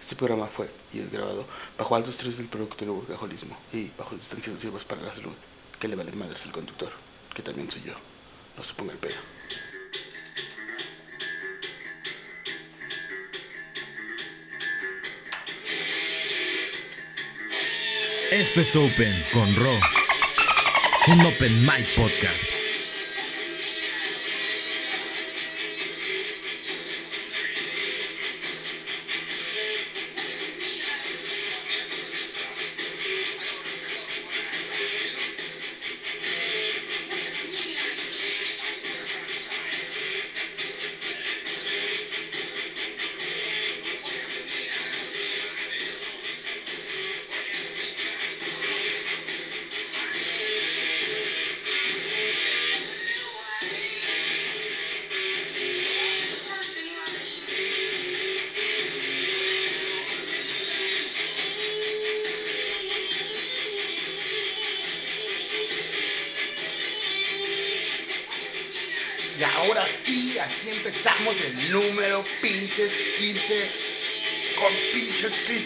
Este programa fue y es grabado bajo alto estrés del producto del workaholismo y bajo distancias nocivas para la salud, que le valen madres al conductor, que también soy yo. No se ponga el pedo. Esto es Open con Ro, un Open Mic Podcast.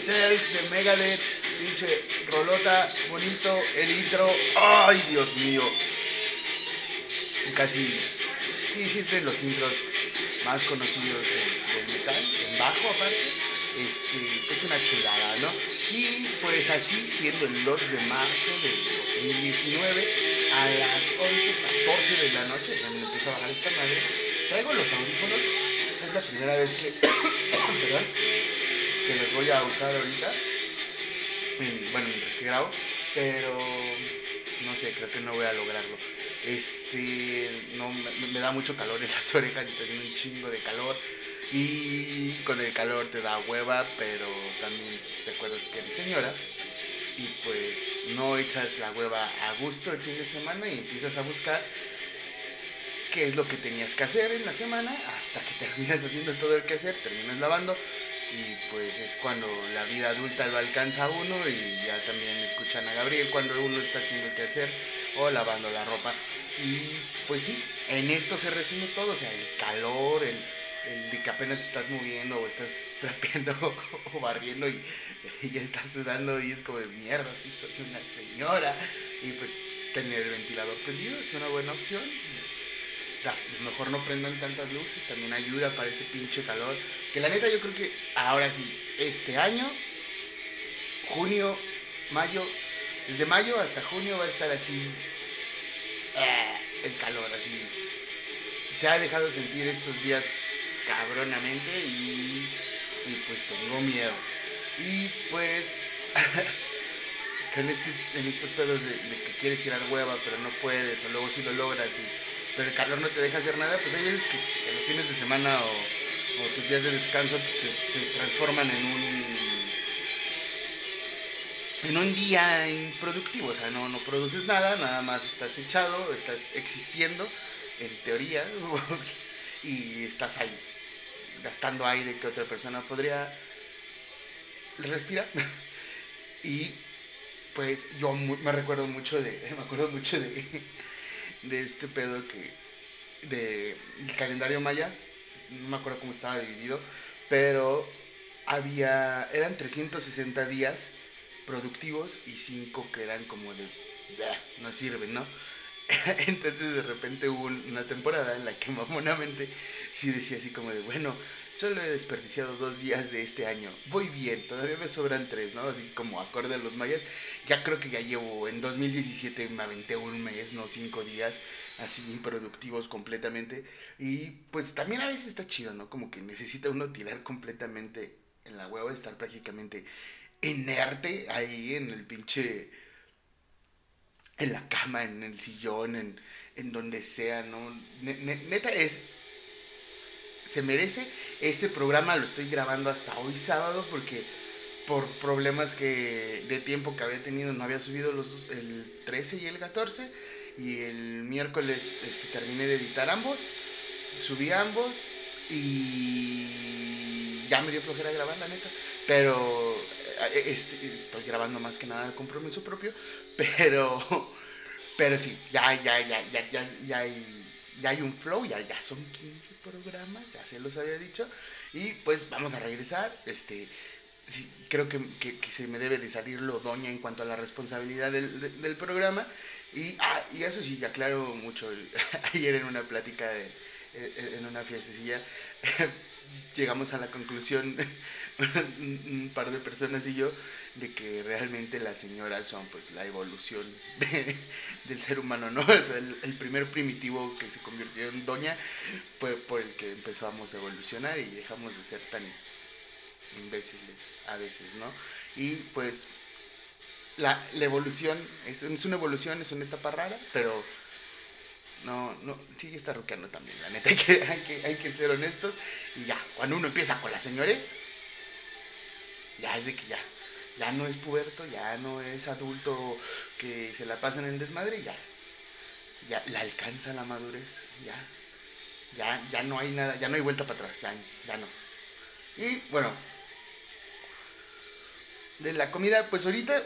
Pixels de Megadeth, pinche rolota, bonito, el intro. Ay, Dios mío. Casi, sí, sí es de los intros más conocidos de- del metal, en bajo aparte. Este, es una chulada, ¿no? Y pues así, siendo el 2 de marzo del 2019, a las 11.14 de la noche, ya empiezo a bajar esta madre, traigo los audífonos, es la primera vez que, perdón, que los voy a usar ahorita, en- bueno, mientras que grabo, pero no sé, creo que no voy a lograrlo. Este, no, me, me da mucho calor en las orejas, está haciendo un chingo de calor. Y con el calor te da hueva, pero también te acuerdas que eres señora. Y pues no echas la hueva a gusto el fin de semana y empiezas a buscar qué es lo que tenías que hacer en la semana hasta que terminas haciendo todo el que hacer, terminas lavando y pues es cuando la vida adulta lo alcanza a uno y ya también escuchan a Gabriel cuando uno está haciendo el que hacer o lavando la ropa. Y pues sí, en esto se resume todo, o sea, el calor, el, de que apenas estás moviendo o estás trapeando o barriendo y, ya estás sudando y es como de mierda, sí soy una señora. Y pues tener el ventilador prendido es una buena opción. Mejor no prendan tantas luces, también ayuda para este pinche calor. Que la neta yo creo que ahora sí, este año, junio, mayo, desde mayo hasta junio va a estar así eh, el calor, así. Se ha dejado sentir estos días cabronamente y, y pues tengo miedo. Y pues con este, en estos pedos de, que quieres tirar hueva pero no puedes o luego sí lo logras y pero el calor no te deja hacer nada, pues hay veces que, que los fines de semana o, o tus días de descanso se, transforman en un en un día improductivo, o sea, no, no produces nada, nada más estás echado, estás existiendo, en teoría, y estás ahí, gastando aire que otra persona podría respirar. y pues yo me recuerdo mucho de, me acuerdo mucho de, de este pedo que, de el calendario maya, no me acuerdo cómo estaba dividido, pero había, eran 360 días productivos y 5 que eran como de, "Bah, no sirven, ¿no? Entonces de repente hubo un- una temporada en la que mamonamente sí decía así como de, bueno, solo he desperdiciado dos días de este año, voy bien, todavía me sobran tres, ¿no? Así como acorde a los mayas, ya creo que ya llevo, en 2017 me aventé un mes, no cinco días, así improductivos completamente, y pues también a veces está chido, ¿no? Como que necesita uno tirar completamente en la hueva, estar prácticamente inerte ahí en el pinche en la cama, en el sillón, en, en donde sea, ¿no? Ne- ne- neta es, se merece. Este programa lo estoy grabando hasta hoy sábado porque por problemas que de tiempo que había tenido no había subido los el 13 y el 14 y el miércoles este, terminé de editar ambos, subí ambos y ya me dio flojera grabar la neta, pero eh, este, estoy grabando más que nada de compromiso propio, pero pero sí, ya ya ya ya ya ya hay ya hay un flow, ya, ya son 15 programas, ya se los había dicho. Y pues vamos a regresar. Este, creo que, que- que se me debe de salir lo doña en cuanto a la responsabilidad del, de- del programa. Y, ah, y eso sí, aclaro mucho. ayer en una plática, de, eh, en una fiestecilla, llegamos a la conclusión, un, par de personas y yo, de que realmente las señoras son pues la evolución de- del ser humano, ¿no? O sea, el, el primer primitivo que se convirtió en doña fue por el que empezamos a evolucionar y dejamos de ser tan imbéciles a veces, ¿no? Y pues la, la evolución es, es una evolución, es una etapa rara, pero no, no, sí está roqueando también, la neta, hay que, hay, que, hay que ser honestos. Y ya, cuando uno empieza con las señores, ya es de que ya, ya no es puberto, ya no es adulto que se la pasa en el desmadre, ya, ya la alcanza la madurez, ya, ya, ya no hay nada, ya no hay vuelta para atrás, ya, ya no. Y bueno, de la comida, pues ahorita,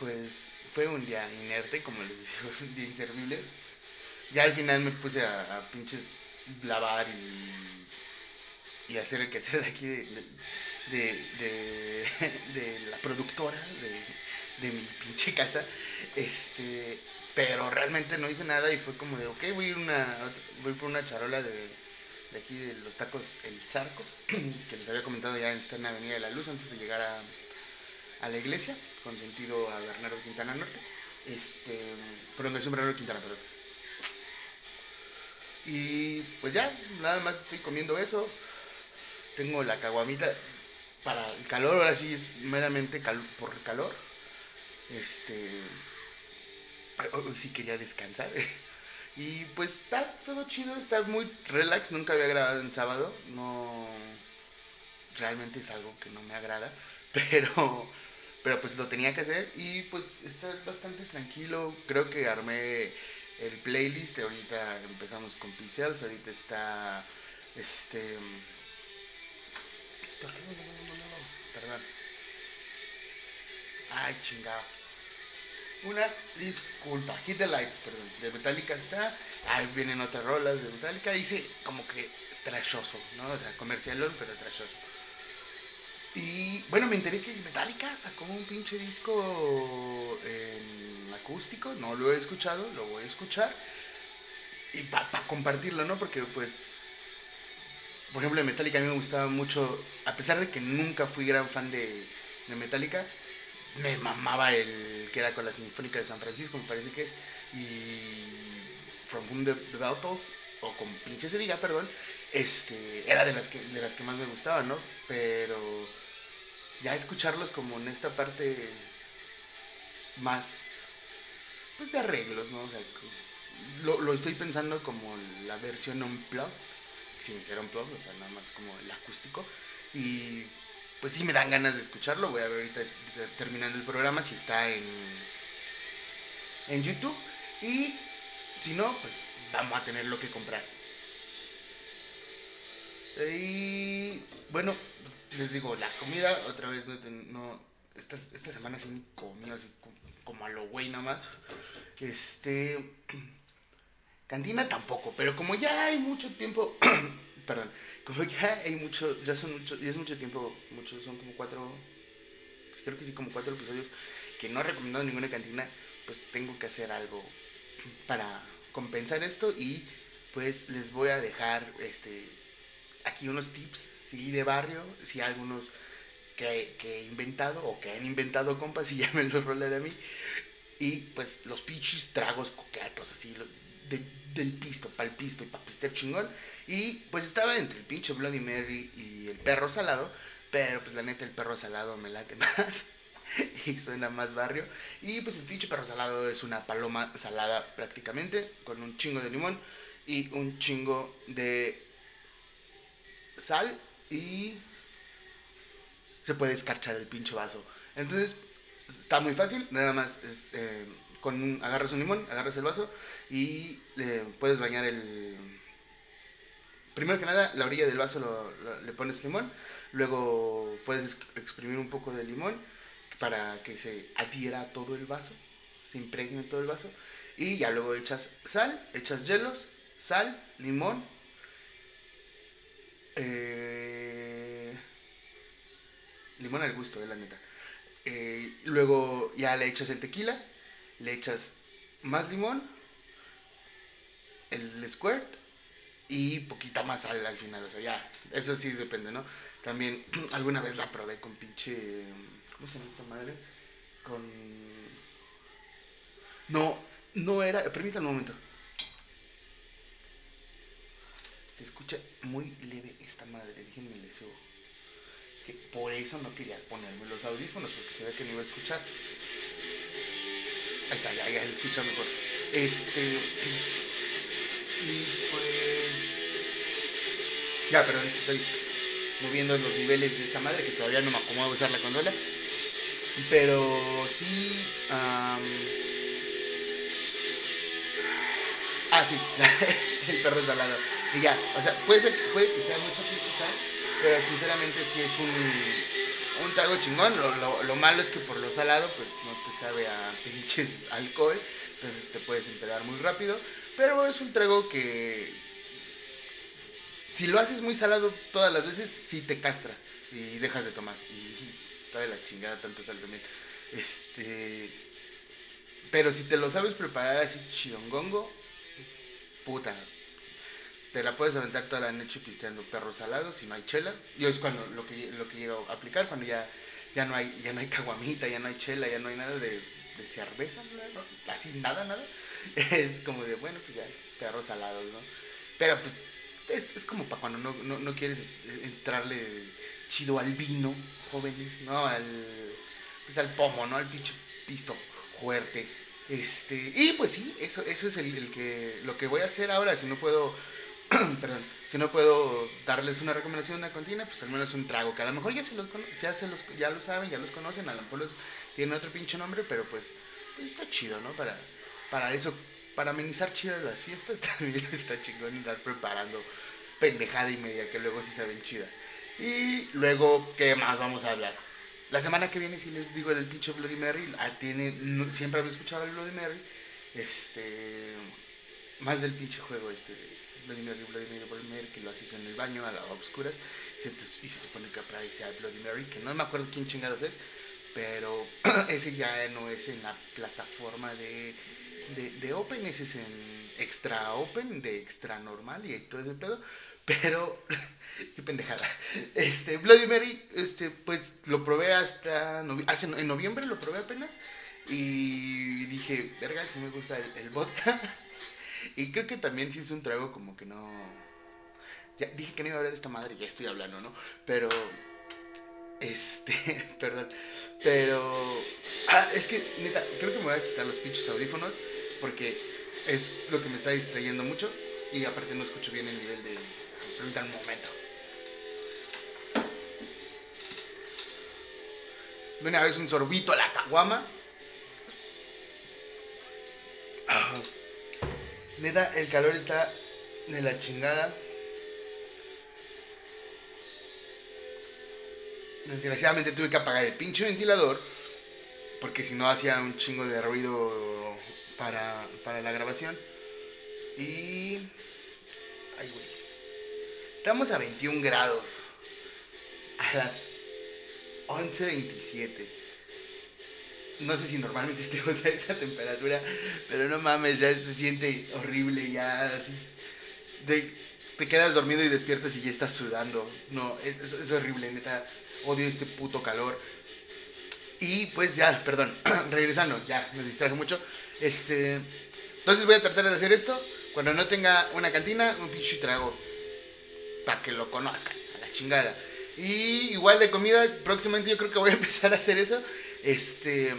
pues fue un día inerte, como les digo, un día inservible. Ya al final me puse a, pinches lavar y, y hacer el quehacer de aquí de, de, de, la productora de, mi pinche casa. Este, pero realmente no hice nada y fue como de, ok, voy a ir, una, voy por una charola de, de aquí de los tacos El Charco, que les había comentado ya en Avenida de la Luz antes de llegar a, a la iglesia, con sentido a Bernardo Quintana Norte. Este, prolongación Bernardo Quintana, perdón. Y pues ya, nada más estoy comiendo eso. Tengo la caguamita para el calor, ahora sí es meramente por calor. Este, hoy sí quería descansar. Y pues está todo chido, está muy relax, nunca había grabado en sábado, no realmente es algo que no me agrada, pero pero pues lo tenía que hacer y pues está bastante tranquilo, creo que armé el playlist, ahorita empezamos con Pixels, ahorita está este ¿Por qué no, no, no? Perdón. Ay, chingado. Una disculpa. Hit the Lights, perdón. De Metallica está. Ahí vienen otras rolas de Metallica. Dice como que trashoso, ¿no? O sea, comercialón, pero trashoso. Y bueno, me enteré que Metallica sacó un pinche disco acústico. No lo he escuchado, lo voy a escuchar. Y para compartirlo, ¿no? Porque pues por ejemplo, de Metallica a mí me gustaba mucho, a pesar de que nunca fui gran fan de, de Metallica, me mamaba el que era con la Sinfónica de San Francisco, me parece que es, y From Whom the, o con pinche se diga, perdón, este, era de las, que, de las que más me gustaban, ¿no? Pero ya escucharlos como en esta parte más, pues de arreglos, ¿no? O sea, lo, lo estoy pensando como la versión unplugged sin ser un plug, o sea, nada más como el acústico. Y pues sí me dan ganas de escucharlo. Voy a ver ahorita te- terminando el programa si está en, en YouTube. Y si no, pues vamos a tenerlo que comprar. Y bueno, les digo, la comida otra vez no, no esta, esta semana sí comí así como, a lo güey nada más. Este Cantina tampoco, pero como ya hay mucho tiempo, perdón, como ya hay mucho, ya son mucho, ya es mucho tiempo, muchos son como cuatro, pues creo que sí, como cuatro episodios que no he recomendado ninguna cantina, pues tengo que hacer algo para compensar esto y pues les voy a dejar este aquí unos tips, sí, de barrio, sí, algunos que, que he inventado o que han inventado compas y ya me los rolan a mí. Y pues los pichis tragos coquetos, así, de- del pisto, pa'l pisto y pa' pistear chingón. Y pues estaba entre el pinche Bloody Mary y el perro salado, pero pues la neta el perro salado me late más. y suena más barrio. Y pues el pinche perro salado es una paloma salada prácticamente, con un chingo de limón y un chingo de sal y se puede escarchar el pinche vaso. Entonces, está muy fácil, nada más es eh, con un- agarras un limón, agarras el vaso y le puedes bañar el primero que nada la orilla del vaso lo- le pones limón, luego puedes ex- exprimir un poco de limón para que se adhiera a todo el vaso, se impregne todo el vaso y ya luego echas sal, echas hielos, sal, limón, eh, limón al gusto, de la neta. Eh, luego ya le echas el tequila, le echas más limón, el squirt y poquita más sal al final. O sea, ya, eso sí depende, ¿no? También alguna vez la probé con pinche. ¿Cómo se llama esta madre? Con. No, no era. Permítanme un momento. Se escucha muy leve esta madre, déjenme le subo. Es que por eso no quería ponerme los audífonos, porque se ve que no iba a escuchar. Ahí está, ya, ya se escucha mejor. Este. Y pues. Ya, perdón, es que estoy moviendo los niveles de esta madre que todavía no me acomodo a usar la consola. Pero sí. Ah, sí, el perro salado. Y ya, o sea, puede ser puede que sea mucha pinche sal, pero sinceramente sí es un, un trago chingón. Lo, lo- lo malo es que por lo salado, pues no te sabe a pinches alcohol, entonces te puedes empedar muy rápido. Pero es un trago que, si lo haces muy salado todas las veces, sí te castra y dejas de tomar. Y está de la chingada tanta sal también. Este. Pero si te lo sabes preparar así chidongongo, puta. Te la puedes aventar toda la noche pisteando perros salados si no hay chela. Yo es cuando lo que, lo que llego a aplicar, cuando ya, ya, no hay, ya no hay caguamita, ya no hay chela, ya no hay nada de, de cerveza, ¿no? así nada, nada. Es como de, bueno, pues ya, perros salados, ¿no? Pero pues es, es como para cuando no, no, no quieres entrarle chido al vino, jóvenes, ¿no? Al, pues al pomo, ¿no? Al pinche pisto fuerte. Este, y pues sí, eso, eso es el que, lo que voy a hacer ahora, si no puedo, perdón, si no puedo darles una recomendación, una cantina, pues al menos un trago, que a lo mejor ya, se los, ya, se los, ya lo saben, ya los conocen, a lo mejor los, tienen otro pinche nombre, pero pues, pues está chido, ¿no? Para, para eso, para amenizar chidas las fiestas, también está chingón andar preparando pendejada y media, que luego sí saben chidas. Y luego, ¿qué más vamos a hablar? La semana que viene, si les digo del pinche Bloody Mary, ah, tiene, siempre había escuchado el Bloody Mary, este, más del pinche juego este de Bloody Mary, Bloody Mary, Bloody Mary, que lo haces en el baño a las obscuras, y se supone que ahí sea Bloody Mary, que no me acuerdo quién chingados es, pero ese ya no es en la plataforma de, de, Open, ese es en Extra Open, de Extra Normal y todo ese pedo, pero qué pendejada. Este, Bloody Mary, este, pues lo probé hasta novi- hace, en noviembre lo probé apenas y dije, verga, si me gusta el vodka. Y creo que también sí es un trago como que no. Ya dije que no iba a hablar de esta madre, ya estoy hablando, ¿no? Pero. Este. Perdón. Pero. Ah, es que, neta, creo que me voy a quitar los pinches audífonos. Porque es lo que me está distrayendo mucho. Y aparte no escucho bien el nivel de. Permítanme un momento. De una vez un sorbito a la caguama. Ah. Neta, el calor está de la chingada. Desgraciadamente tuve que apagar el pinche ventilador. Porque si no hacía un chingo de ruido para, para la grabación. Y... Ay, güey. Estamos a 21 grados. A las 11.27. No sé si normalmente estemos a esa temperatura, pero no mames, ya se siente horrible, ya así. Te, quedas dormido y despiertas y ya estás sudando. No, es, es- es horrible, neta. Odio este puto calor. Y pues ya, perdón, regresando, ya, me distraje mucho. Este, entonces voy a tratar de hacer esto. Cuando no tenga una cantina, un pinche trago. Para que lo conozcan, a la chingada. Y igual de comida, próximamente yo creo que voy a empezar a hacer eso. Este,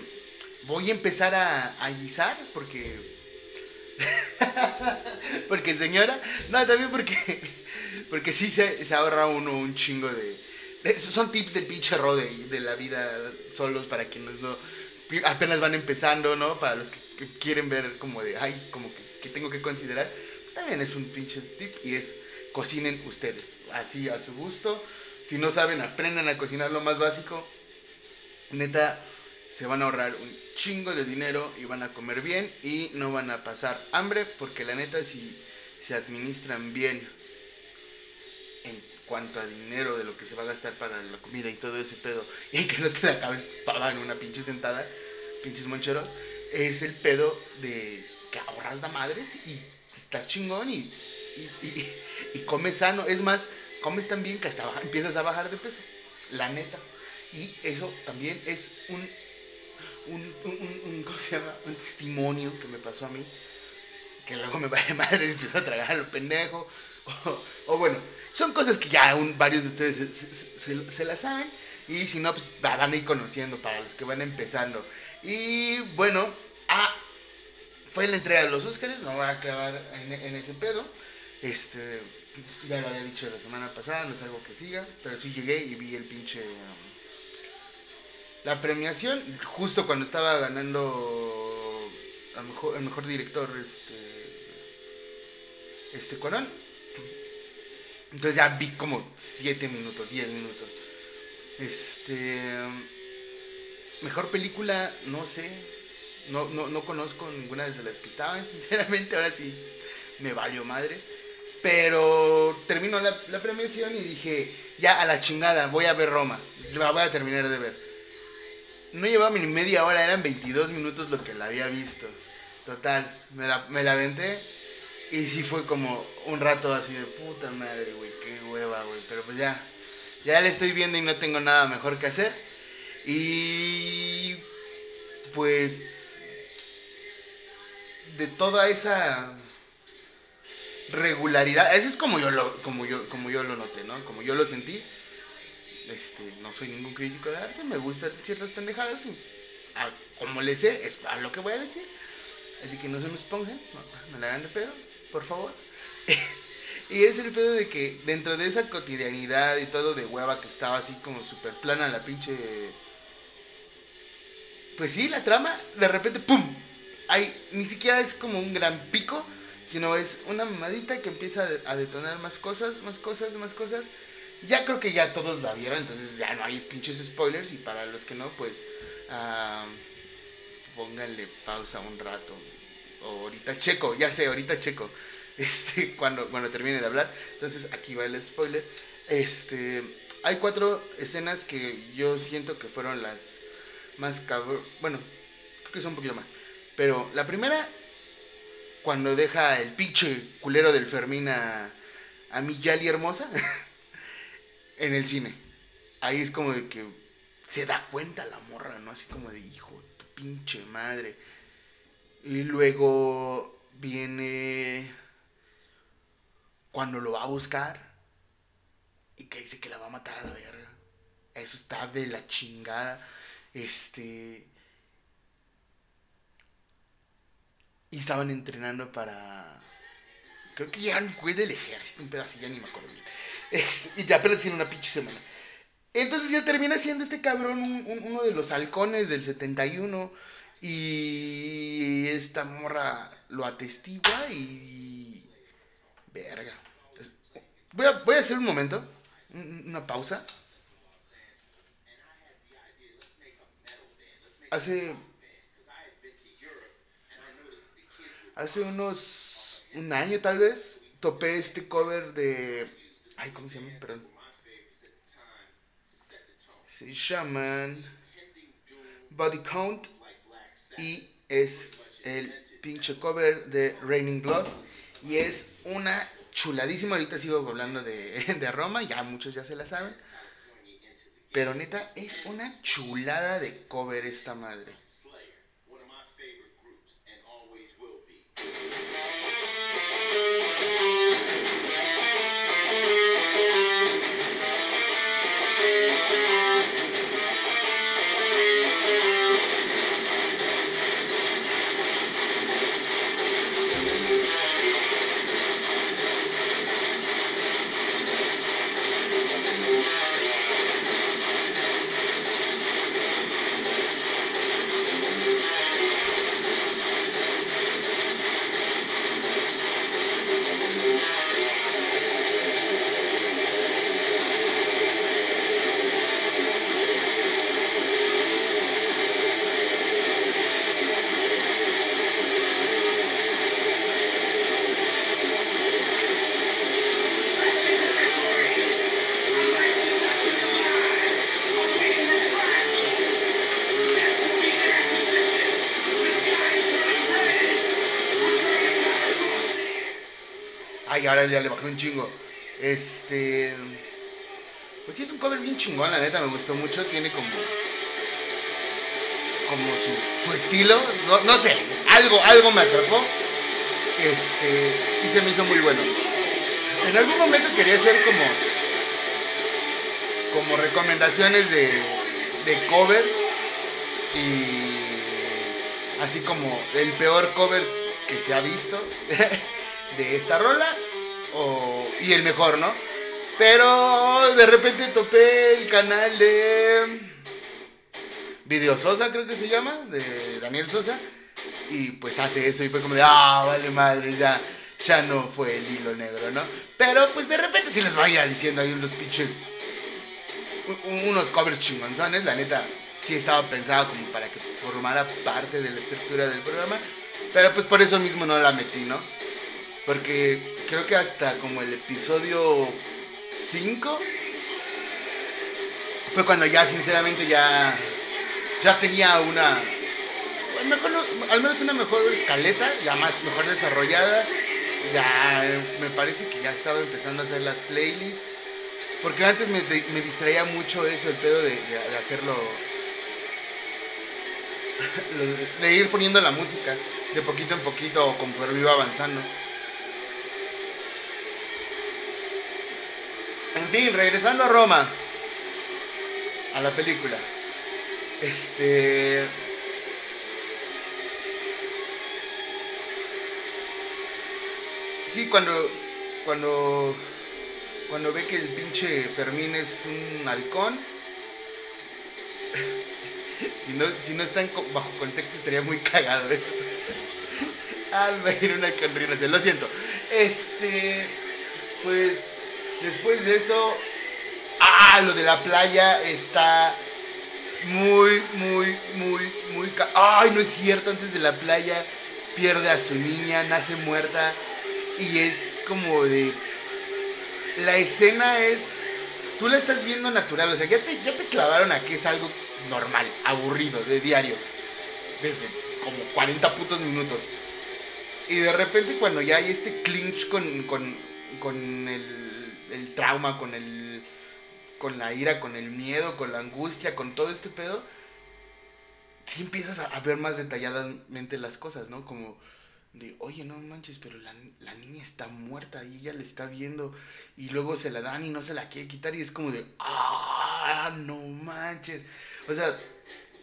voy a empezar a, a guisar porque... porque señora, no, también porque... Porque sí se, se ahorra uno un chingo de... Son tips del pinche rode de la vida solos para quienes no apenas van empezando, ¿no? Para los que, que quieren ver como de, ay, como que, que tengo que considerar. Pues también es un pinche tip y es cocinen ustedes, así a su gusto. Si no saben, aprendan a cocinar lo más básico. Neta, se van a ahorrar un chingo de dinero y van a comer bien y no van a pasar hambre porque la neta si se administran bien en cuanto a dinero de lo que se va a gastar para la comida y todo ese pedo, y que no te la acabes en una pinche sentada, pinches moncheros, es el pedo de que ahorras da madres y estás chingón y, y, comes sano. Es más, comes tan bien que hasta empiezas a bajar de peso, la neta. Y eso también es un, un, un, ¿cómo se llama? un testimonio que me pasó a mí. Que luego me va de madre y empiezo a tragar a lo pendejo. O, bueno, son cosas que ya varios de ustedes se, se, las saben. Y si no, pues van a ir conociendo para los que van empezando. Y bueno, ah, fue la entrega de los Oscars, no voy a acabar en, ese pedo. Este, ya lo había dicho la semana pasada, no es algo que siga, pero sí llegué y vi el pinche... Um, la premiación, justo cuando estaba ganando mejor, el mejor director, este... Este Cuarón. Entonces ya vi como 7 minutos, 10 minutos. Este... Mejor película, no sé. No, no, no conozco ninguna de las que estaban, sinceramente. Ahora sí me valió madres. Pero terminó la, la premiación y dije, ya a la chingada, voy a ver Roma. La voy a terminar de ver. No llevaba ni media hora, eran 22 minutos lo que la había visto. Total, me la, me la aventé. Y sí fue como un rato así de puta madre, güey, qué hueva, güey. Pero pues ya, ya la estoy viendo y no tengo nada mejor que hacer. Y pues de toda esa regularidad, eso es como yo lo, como yo, como yo lo noté, ¿no? Como yo lo sentí. Este, no soy ningún crítico de arte, me gustan ciertas pendejadas y como le sé, es a lo que voy a decir. Así que no se me esponjen, no, me la hagan de pedo, por favor. y es el pedo de que dentro de esa cotidianidad y todo de hueva que estaba así como súper plana la pinche pues sí, la trama, de repente, ¡pum! Hay, ni siquiera es como un gran pico, sino es una mamadita que empieza a detonar más cosas, más cosas, más cosas. Ya creo que ya todos la vieron, entonces ya no hay pinches spoilers y para los que no, pues uh, pónganle pausa un rato. O ahorita checo, ya sé, ahorita checo. Este, cuando, cuando termine de hablar. Entonces aquí va el spoiler. Este, hay cuatro escenas que yo siento que fueron las más cabrón. Bueno, creo que son un poquito más. Pero la primera, cuando deja el pinche culero del Fermín a, a mi Yali hermosa en el cine. Ahí es como de que se da cuenta la morra, ¿no? Así como de hijo de tu pinche madre. Y luego viene cuando lo va a buscar y que dice que la va a matar a la verga. Eso está de la chingada. Este. Y estaban entrenando para. Creo que llegaron güey del ejército, un pedazo, ya ni me acuerdo bien. Este, y ya apenas tiene una pinche semana. Entonces ya termina siendo este cabrón uno de los halcones del 71. Y esta morra lo atestigua y. Verga. Voy a, voy a hacer un momento, una pausa. hace hace unos un año tal vez topé este cover de ay cómo se llama perdón. Se llaman Body Count. Y es el pinche cover de Raining Blood. Y es una chuladísima. Ahorita sigo hablando de, de Roma ya muchos ya se la saben. Pero neta, es una chulada de cover esta madre. Y ahora ya le bajé un chingo. Este. Pues sí, es un cover bien chingón, la neta, me gustó mucho. Tiene como. Como su, estilo. No, no sé, algo, algo me atrapó. Este. Y se me hizo muy bueno. En algún momento quería hacer como. Como recomendaciones de, de covers. Y. Así como el peor cover que se ha visto de esta rola. Y el mejor, ¿no? Pero de repente topé el canal de Video Sosa, creo que se llama, de Daniel Sosa. Y pues hace eso y fue como de, ah, vale madre, ya, ya no fue el hilo negro, ¿no? Pero pues de repente sí les vaya diciendo ahí unos pinches, unos covers chingonzones, la neta, sí estaba pensado como para que formara parte de la estructura del programa. Pero pues por eso mismo no la metí, ¿no? Porque creo que hasta como el episodio 5 fue cuando ya sinceramente ya ya tenía una al, menos una mejor escaleta, ya más mejor desarrollada. Ya me parece que ya estaba empezando a hacer las playlists. Porque antes me, distraía mucho eso, el pedo de, de- de hacer los- de ir poniendo la música de poquito en poquito o conforme iba avanzando. En fin, regresando a Roma. A la película. Este. Sí, cuando. Cuando. Cuando ve que el pinche Fermín es un halcón. si, no, si no está en co- bajo contexto estaría muy cagado eso. Al ver una conrinación, lo siento. Este. Pues. Después de eso. Ah, lo de la playa está muy, muy, muy, muy... ca- Ay, no es cierto, antes de la playa pierde a su niña, nace muerta y es como de... La escena es... Tú la estás viendo natural, o sea, ya te, ya te clavaron a que es algo normal, aburrido, de diario, desde como 40 putos minutos. Y de repente cuando ya hay este clinch con, con, con el, el trauma, con el con la ira, con el miedo, con la angustia, con todo este pedo, sí empiezas a, ver más detalladamente las cosas, ¿no? Como de, oye, no manches, pero la, la niña está muerta y ella le está viendo y luego se la dan y no se la quiere quitar y es como de, ah, no manches. O sea,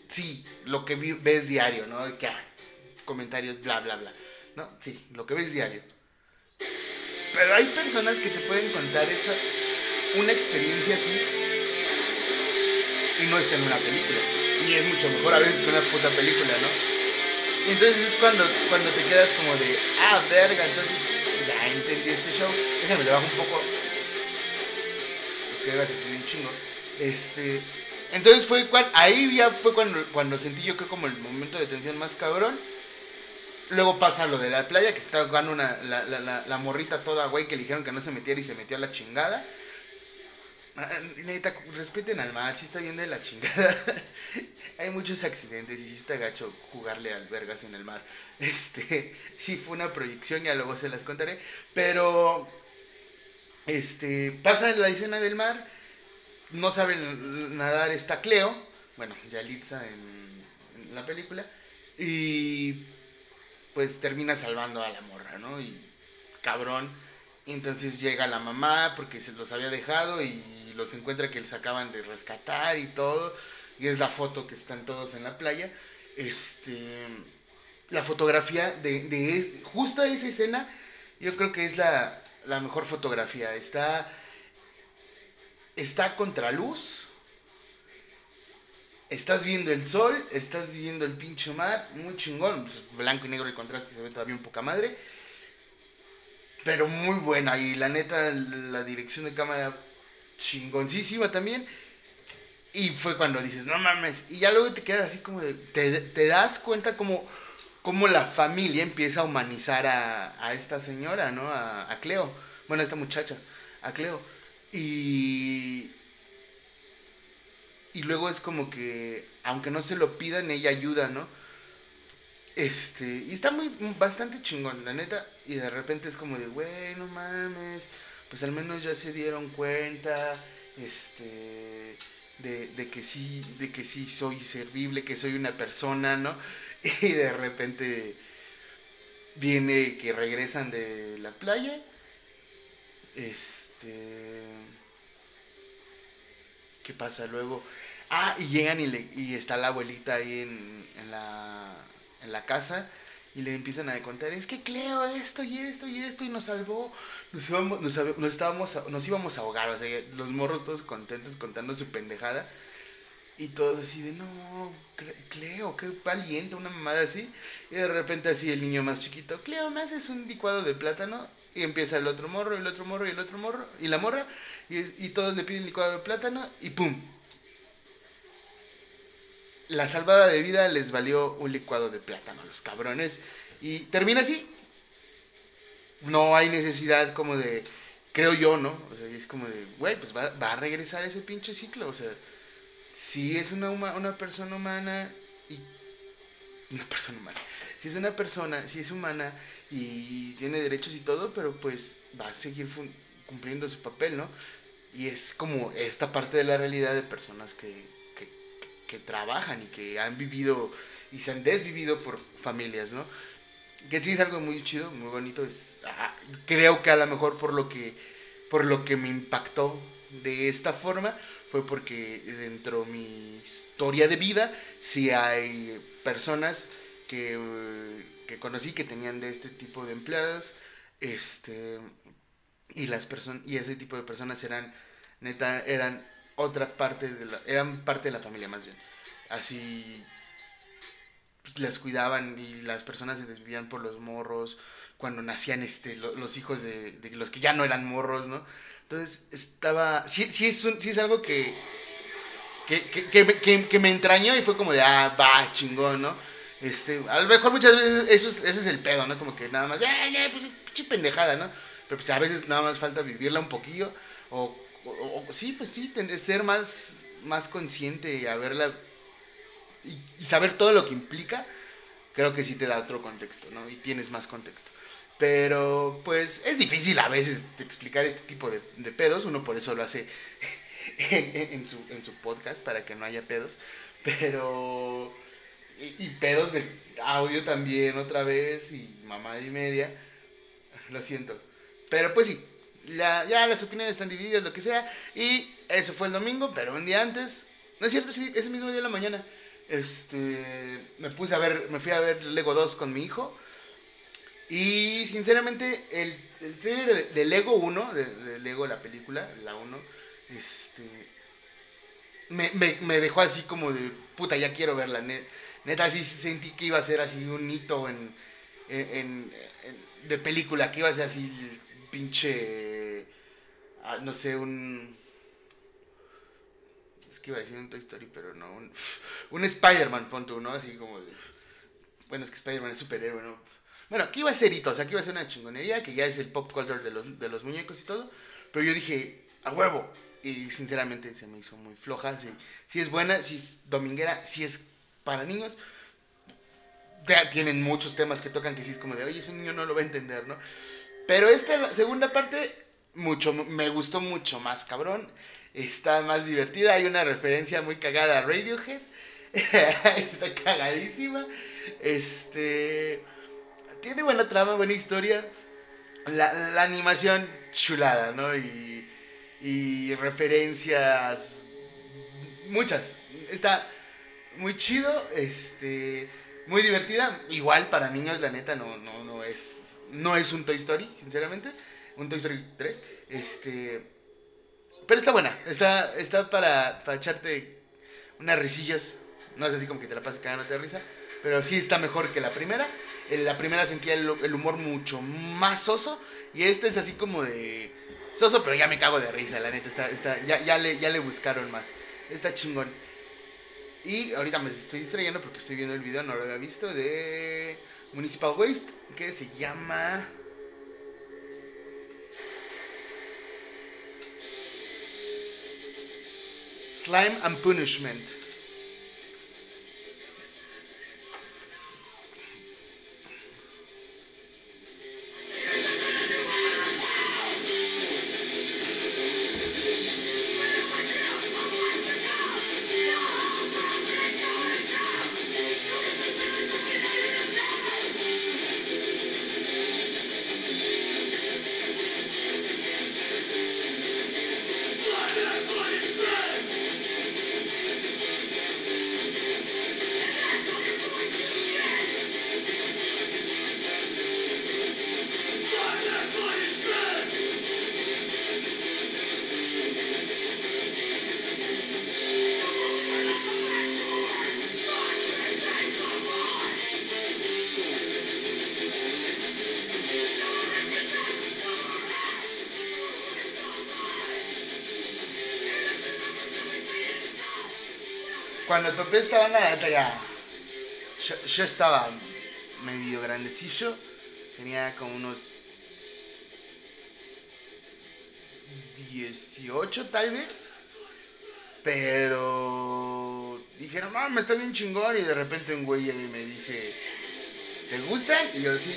sí, lo que ves diario, ¿no? Que ah, comentarios, bla, bla, bla. ¿No? Sí, lo que ves diario. Pero hay personas que te pueden contar esa, una experiencia así y no está en una película. Y es mucho mejor a veces que una puta película, ¿no? Y entonces es cuando, cuando te quedas como de, ah, verga, entonces ya entendí este show. Déjame le bajo un poco. Porque gracias, soy un chingo. Este. Entonces fue cuando, ahí ya fue cuando, cuando sentí yo creo como el momento de tensión más cabrón. Luego pasa lo de la playa, que está jugando una, la, la, la, morrita toda, güey, que le dijeron que no se metiera y se metió a la chingada. Ah, Neta, respeten al mar, si está bien de la chingada. Hay muchos accidentes y si está gacho jugarle al vergas en el mar. Este, sí fue una proyección, ya luego se las contaré. Pero, este, pasa la escena del mar, no saben nadar, está Cleo, bueno, Yalitza en, en la película, y pues termina salvando a la morra, ¿no? Y cabrón. Entonces llega la mamá porque se los había dejado y los encuentra que les acaban de rescatar y todo. Y es la foto que están todos en la playa. Este. La fotografía de, de es- justo esa escena, yo creo que es la, la mejor fotografía. Está. Está contraluz. Estás viendo el sol, estás viendo el pinche mar, muy chingón. pues, blanco y negro el contraste se ve todavía un poca madre. Pero muy buena. Y la neta, la dirección de cámara chingoncísima también. Y fue cuando dices, no mames. Y ya luego te quedas así como de. Te, te das cuenta como, como la familia empieza a humanizar a, a esta señora, ¿no? A, a Cleo. Bueno, a esta muchacha. A Cleo. Y. Y luego es como que, aunque no se lo pidan, ella ayuda, ¿no? Este, y está muy, bastante chingón, la neta. Y de repente es como de, güey, no mames. Pues al menos ya se dieron cuenta, este, de, de, que sí, de que sí soy servible, que soy una persona, ¿no? Y de repente viene que regresan de la playa. Este. ¿Qué pasa luego? Ah, y llegan y, le, y está la abuelita ahí en, en, la, en la casa y le empiezan a contar, es que Cleo esto y esto y esto y nos salvó, nos íbamos, nos, estábamos, nos íbamos a ahogar, o sea, los morros todos contentos contando su pendejada y todos así de, no, Cleo, qué valiente, una mamada así. Y de repente así el niño más chiquito, Cleo, ¿me haces un licuado de plátano? Y empieza el otro morro, el otro morro y el otro morro, y la morra, y, y todos le piden licuado de plátano, y ¡pum! La salvada de vida les valió un licuado de plátano, los cabrones. Y termina así. No hay necesidad como de, creo yo, ¿no? O sea, es como de, güey, pues va, va a regresar ese pinche ciclo, o sea si es una, una persona humana y... Una persona humana. Si es una persona, si es humana y tiene derechos y todo, pero pues va a seguir cumpliendo su papel, ¿no? Y es como esta parte de la realidad de personas que, que, trabajan y que han vivido y se han desvivido por familias, ¿no? Que sí es algo muy chido, muy bonito. Ah, creo que a lo mejor por lo que, por lo que me impactó de esta forma fue porque dentro de mi historia de vida sí hay personas que, que conocí que tenían de este tipo de empleadas este y las personas y ese tipo de personas eran neta eran otra parte de la eran parte de la familia más bien así pues, las cuidaban y las personas se desvivían por los morros cuando nacían este los hijos de, de los que ya no eran morros no entonces estaba, sí, sí, es, sí es algo que que, que, que, que, me entrañó y fue como de, ah, va, chingón, ¿no? Este, a lo mejor muchas veces eso es, ese es el pedo, ¿no? Como que nada más, ya, ya, pues, pinche pendejada, ¿no? Pero pues a veces nada más falta vivirla un poquillo, o, o, sí, pues sí, ser más, más consciente y haberla, y, saber todo lo que implica, creo que sí te da otro contexto, ¿no? Y tienes más contexto. Pero pues es difícil a veces explicar este tipo de, de pedos, uno por eso lo hace en, en, su, en, su, podcast para que no haya pedos, pero... Y, y, pedos de audio también otra vez y mamá y media, lo siento. Pero pues sí, ya las opiniones están divididas, lo que sea, y eso fue el domingo, pero un día antes, no es cierto, sí, ese mismo día de la mañana, este, me puse a ver, me fui a ver Lego 2 con mi hijo y sinceramente, el, el trailer de, Lego 1, de, Lego la película, la 1, este, me, me, me, dejó así como de, puta, ya quiero verla. Neta, así sentí que iba a ser así un hito en, en, en, de película, que iba a ser así pinche, ah, no sé, un... Es que iba a decir un Toy Story, pero no, un, un Spider-Man, punto, ¿no? Así como. Bueno, es que Spider-Man es superhéroe, ¿no? Bueno, aquí iba a ser hito, o sea, aquí iba a ser una chingonería, que ya es el pop culture de los, de los muñecos y todo. Pero yo dije, a huevo. Y sinceramente se me hizo muy floja. Si, si es buena, si es dominguera, si es para niños. tienen muchos temas que tocan que sí es como de, oye, ese niño no lo va a entender, ¿no? Pero esta, segunda parte, mucho, me gustó mucho más, cabrón. Está más divertida. Hay una referencia muy cagada a Radiohead. Está cagadísima. Este tiene buena trama, buena historia. La, la animación chulada, ¿no? Y, y referencias muchas. Está muy chido, este, muy divertida. Igual para niños, la neta, no, no, no es, no es un Toy Story, sinceramente. Un Toy Story 3. Este, pero está buena. Está, está para, para echarte unas risillas. No es así como que te la pases cagándote de risa. Pero sí está mejor que la primera. En la primera sentía el, humor mucho más soso. Y este es así como de. Soso, pero ya me cago de risa, la neta. Está, está, ya, ya, le, ya le buscaron más. Está chingón. Y ahorita me estoy distrayendo porque estoy viendo el video, no lo había visto, de Municipal Waste, que se llama... Slime and Punishment. Cuando topé esta banda, ya. Yo, estaba medio grandecillo. Tenía como unos 18 tal vez. Pero dijeron, me está bien chingón. Y de repente un güey me dice, ¿te gustan? Y yo sí.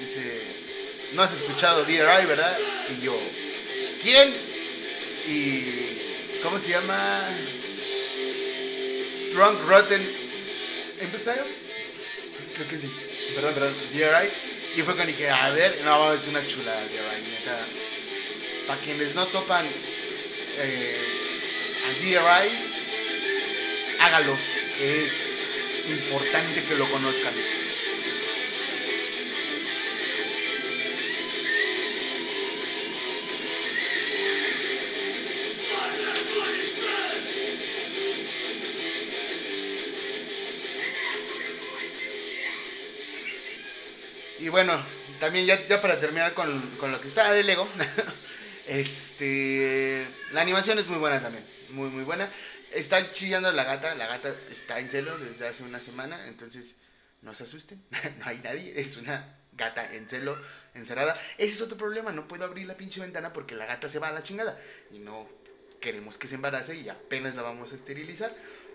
Dice, no has escuchado DRI, ¿verdad? Y yo, ¿quién? Y, ¿cómo se llama? Drunk Rotten Imbeciles. Creo que sí. Perdón, perdón. DRI. Y fue cuando dije, a ver, no, es una chulada DRI, neta. Para quienes no topan eh, al DRI, hágalo. Es importante que lo conozcan. Bueno, también ya, para terminar con, con lo que está de Lego, este, la animación es muy buena también, muy muy buena. Está chillando la gata, la gata está en celo desde hace una semana, entonces no se asusten, no hay nadie, es una gata en celo, encerrada. Ese es otro problema, no puedo abrir la pinche ventana porque la gata se va a la chingada y no queremos que se embarace y apenas la vamos a esterilizar,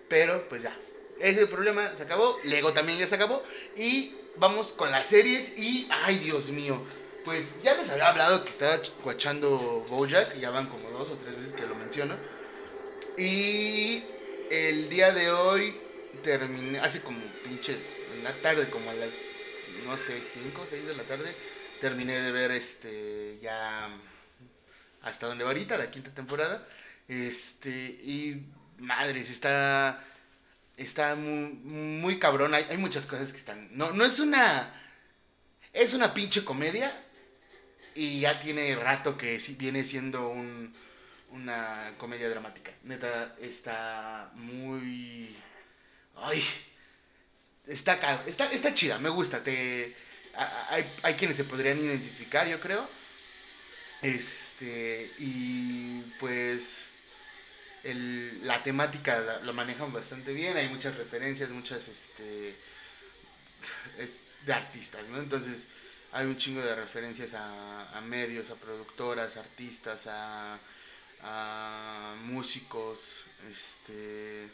pero pues ya, ese problema, se acabó, Lego también ya se acabó y vamos con las series y, ay Dios mío, pues ya les había hablado que estaba guachando Bojack, ya van como dos o tres veces que lo menciono. Y el día de hoy terminé, hace como pinches, en la tarde, como a las, no sé, 5 o 6 de la tarde, terminé de ver este, ya hasta donde va ahorita, la quinta temporada. Este, y madres, está está muy, muy cabrón. Hay, hay, muchas cosas que están. No, no es una. Es una pinche comedia. Y ya tiene rato que viene siendo un, una comedia dramática. Neta, está muy. Ay. Está, está, está chida, me gusta. Te, hay, hay quienes se podrían identificar, yo creo. Este. Y pues el, la temática la, la, manejan bastante bien, hay muchas referencias, muchas este, es de artistas, ¿no? Entonces hay un chingo de referencias a, medios, a productoras, artistas, a, a músicos, este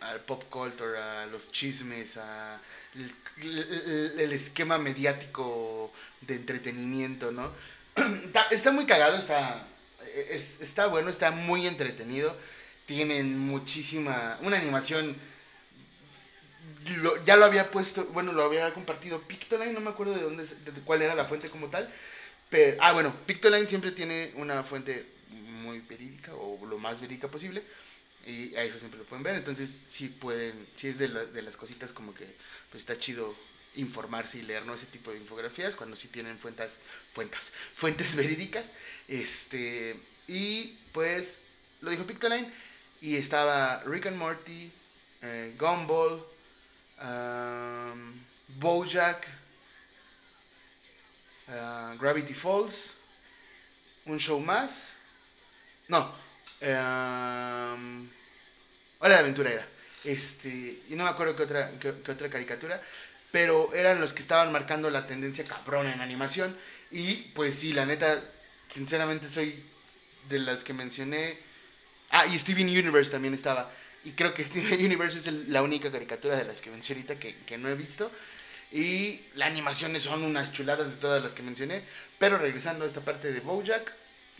al pop culture, a los chismes, a el, el, el esquema mediático de entretenimiento, ¿no? está, está muy cagado, está es, está bueno, está muy entretenido. Tienen muchísima. Una animación. Ya lo había puesto, bueno, lo había compartido Pictoline, no me acuerdo de dónde, de cuál era la fuente como tal. Pero, ah, bueno, Pictoline siempre tiene una fuente muy verídica o lo más verídica posible. Y a eso siempre lo pueden ver. Entonces, sí pueden, sí es de, la, de las cositas como que pues está chido informarse y leer ¿no? ese tipo de infografías cuando sí tienen fuentes, fuentes, fuentes verídicas. Este, y pues lo dijo Pictoline y estaba Rick and Morty, eh, Gumball, um, Bojack, uh, Gravity Falls, un show más. No, um, Hora de Aventura era. Este, y no me acuerdo qué otra, qué, qué otra caricatura pero eran los que estaban marcando la tendencia cabrón en animación. Y pues sí, la neta, sinceramente soy de las que mencioné. Ah, y Steven Universe también estaba. Y creo que Steven Universe es la única caricatura de las que mencioné ahorita que, que no he visto. Y las animaciones son unas chuladas de todas las que mencioné. Pero regresando a esta parte de Bojack,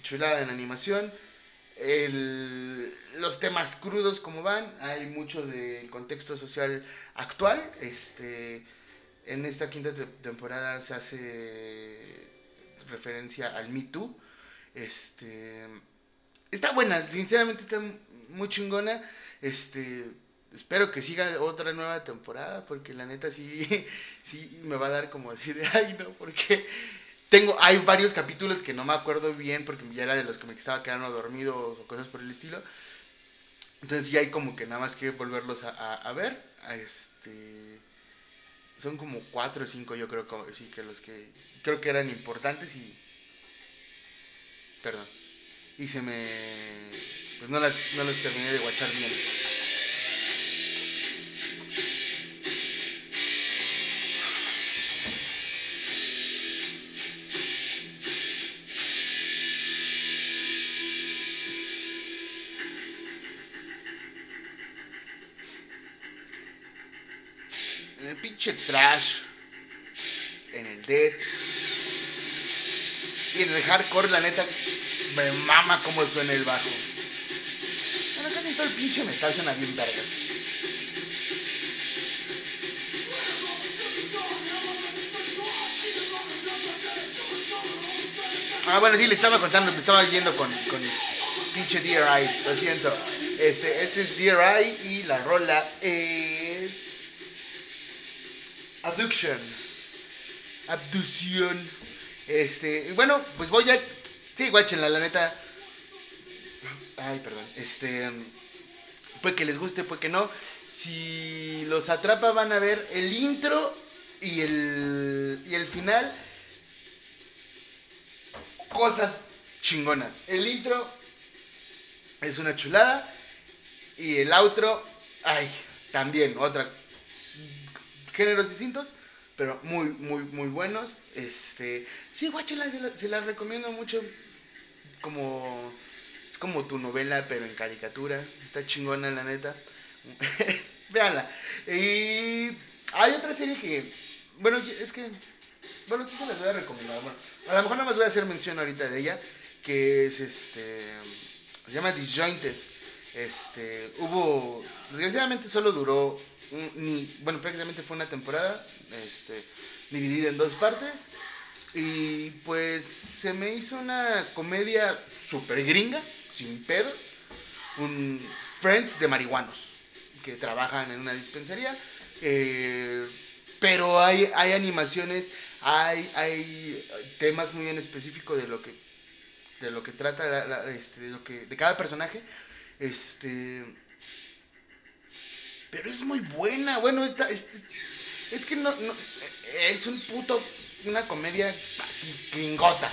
chulada en animación. El, los temas crudos como van, hay mucho del contexto social actual. Este, en esta quinta te temporada se hace referencia al Me Too. Este, está buena, sinceramente está muy chingona. Este, espero que siga otra nueva temporada porque la neta sí, sí me va a dar como decir, ay no, porque tengo, hay varios capítulos que no me acuerdo bien porque ya era de los que me estaba quedando dormido o cosas por el estilo. Entonces ya hay como que nada más que volverlos a, ver. Este son como cuatro o cinco yo creo que sí que los que creo que eran importantes y perdón y se me pues no las, no las terminé de guachar bien. Trash, en el death y en el hardcore, la neta, me mama cómo suena el bajo. Bueno, casi todo el pinche metal suena bien vergas. Ah, bueno, sí, le estaba contando, me estaba yendo con, con pinche DRI, lo siento. Este, este es DRI y la rola es... Abduction. Abducción. Este, bueno, pues voy a... Sí, guáchenla, la neta. Ay, perdón. Este... Puede que les guste, puede que no. Si los atrapa van a ver el intro y el, y el final. Cosas chingonas. El intro es una chulada. Y el outro, ay, también, otra. Géneros distintos, pero muy, muy, muy buenos. Este, sí, guáchenla, se, se las recomiendo mucho. Como, es como tu novela, pero en caricatura. Está chingona, la neta. Véanla. Y hay otra serie que, bueno, es que, bueno, sí se las voy a recomendar. Bueno, a lo mejor nada más voy a hacer mención ahorita de ella, que es este, se llama Disjointed. Este, hubo, desgraciadamente solo duró, ni, bueno, prácticamente fue una temporada, este, dividida en dos partes. Y pues se me hizo una comedia super gringa, sin pedos. Un Friends de marihuanos que trabajan en una dispensaría. eh, pero hay, hay animaciones, hay, hay temas muy en específico de lo que, de lo que trata, este, de, lo que, de cada personaje. Este. Pero es muy buena. Bueno, esta, este- es que no, no- Es un puto. Una comedia así gringota.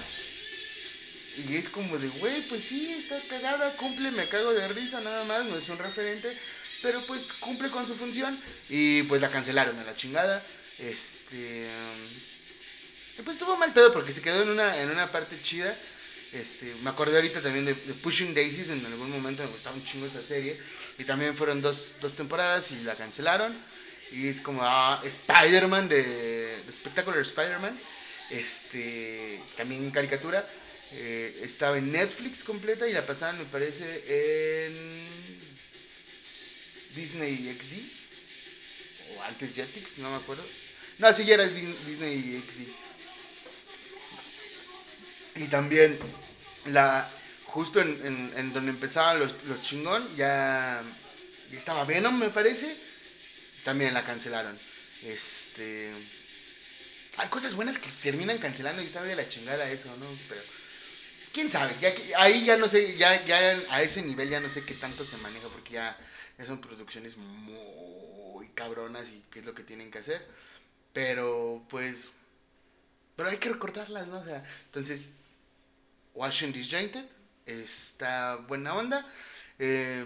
Y es como de, güey, pues sí, está cagada, cumple, me cago de risa, nada más, no es un referente, pero pues cumple con su función. Y pues la cancelaron a la chingada. Este. y pues estuvo mal pedo porque se quedó en una, en una parte chida. Este, me acordé ahorita también de, Pushing Daisies, en algún momento me gustaba un chingo esa serie. Y también fueron dos, dos temporadas y la cancelaron. Y es como, ah, Spider-Man de, de Spectacular Spider-Man. Este, también caricatura. eh, estaba en Netflix completa y la pasaban, me parece, en Disney XD. O antes Jetix, no me acuerdo. No, sí, ya era Di- Disney XD. Y también la justo en, en- donde empezaba lo, lo chingón, ya, estaba Venom, me parece. También la cancelaron. Este. Hay cosas buenas que terminan cancelando y está de la chingada eso, ¿no? Pero. Quién sabe, ya que- ahí ya no sé, ya, ya a ese nivel ya no sé qué tanto se maneja, porque ya, ya son producciones muy cabronas y qué es lo que tienen que hacer. Pero pues. Pero hay que recordarlas, ¿no? O sea, entonces. Washington Disjointed. Está buena onda. Eh,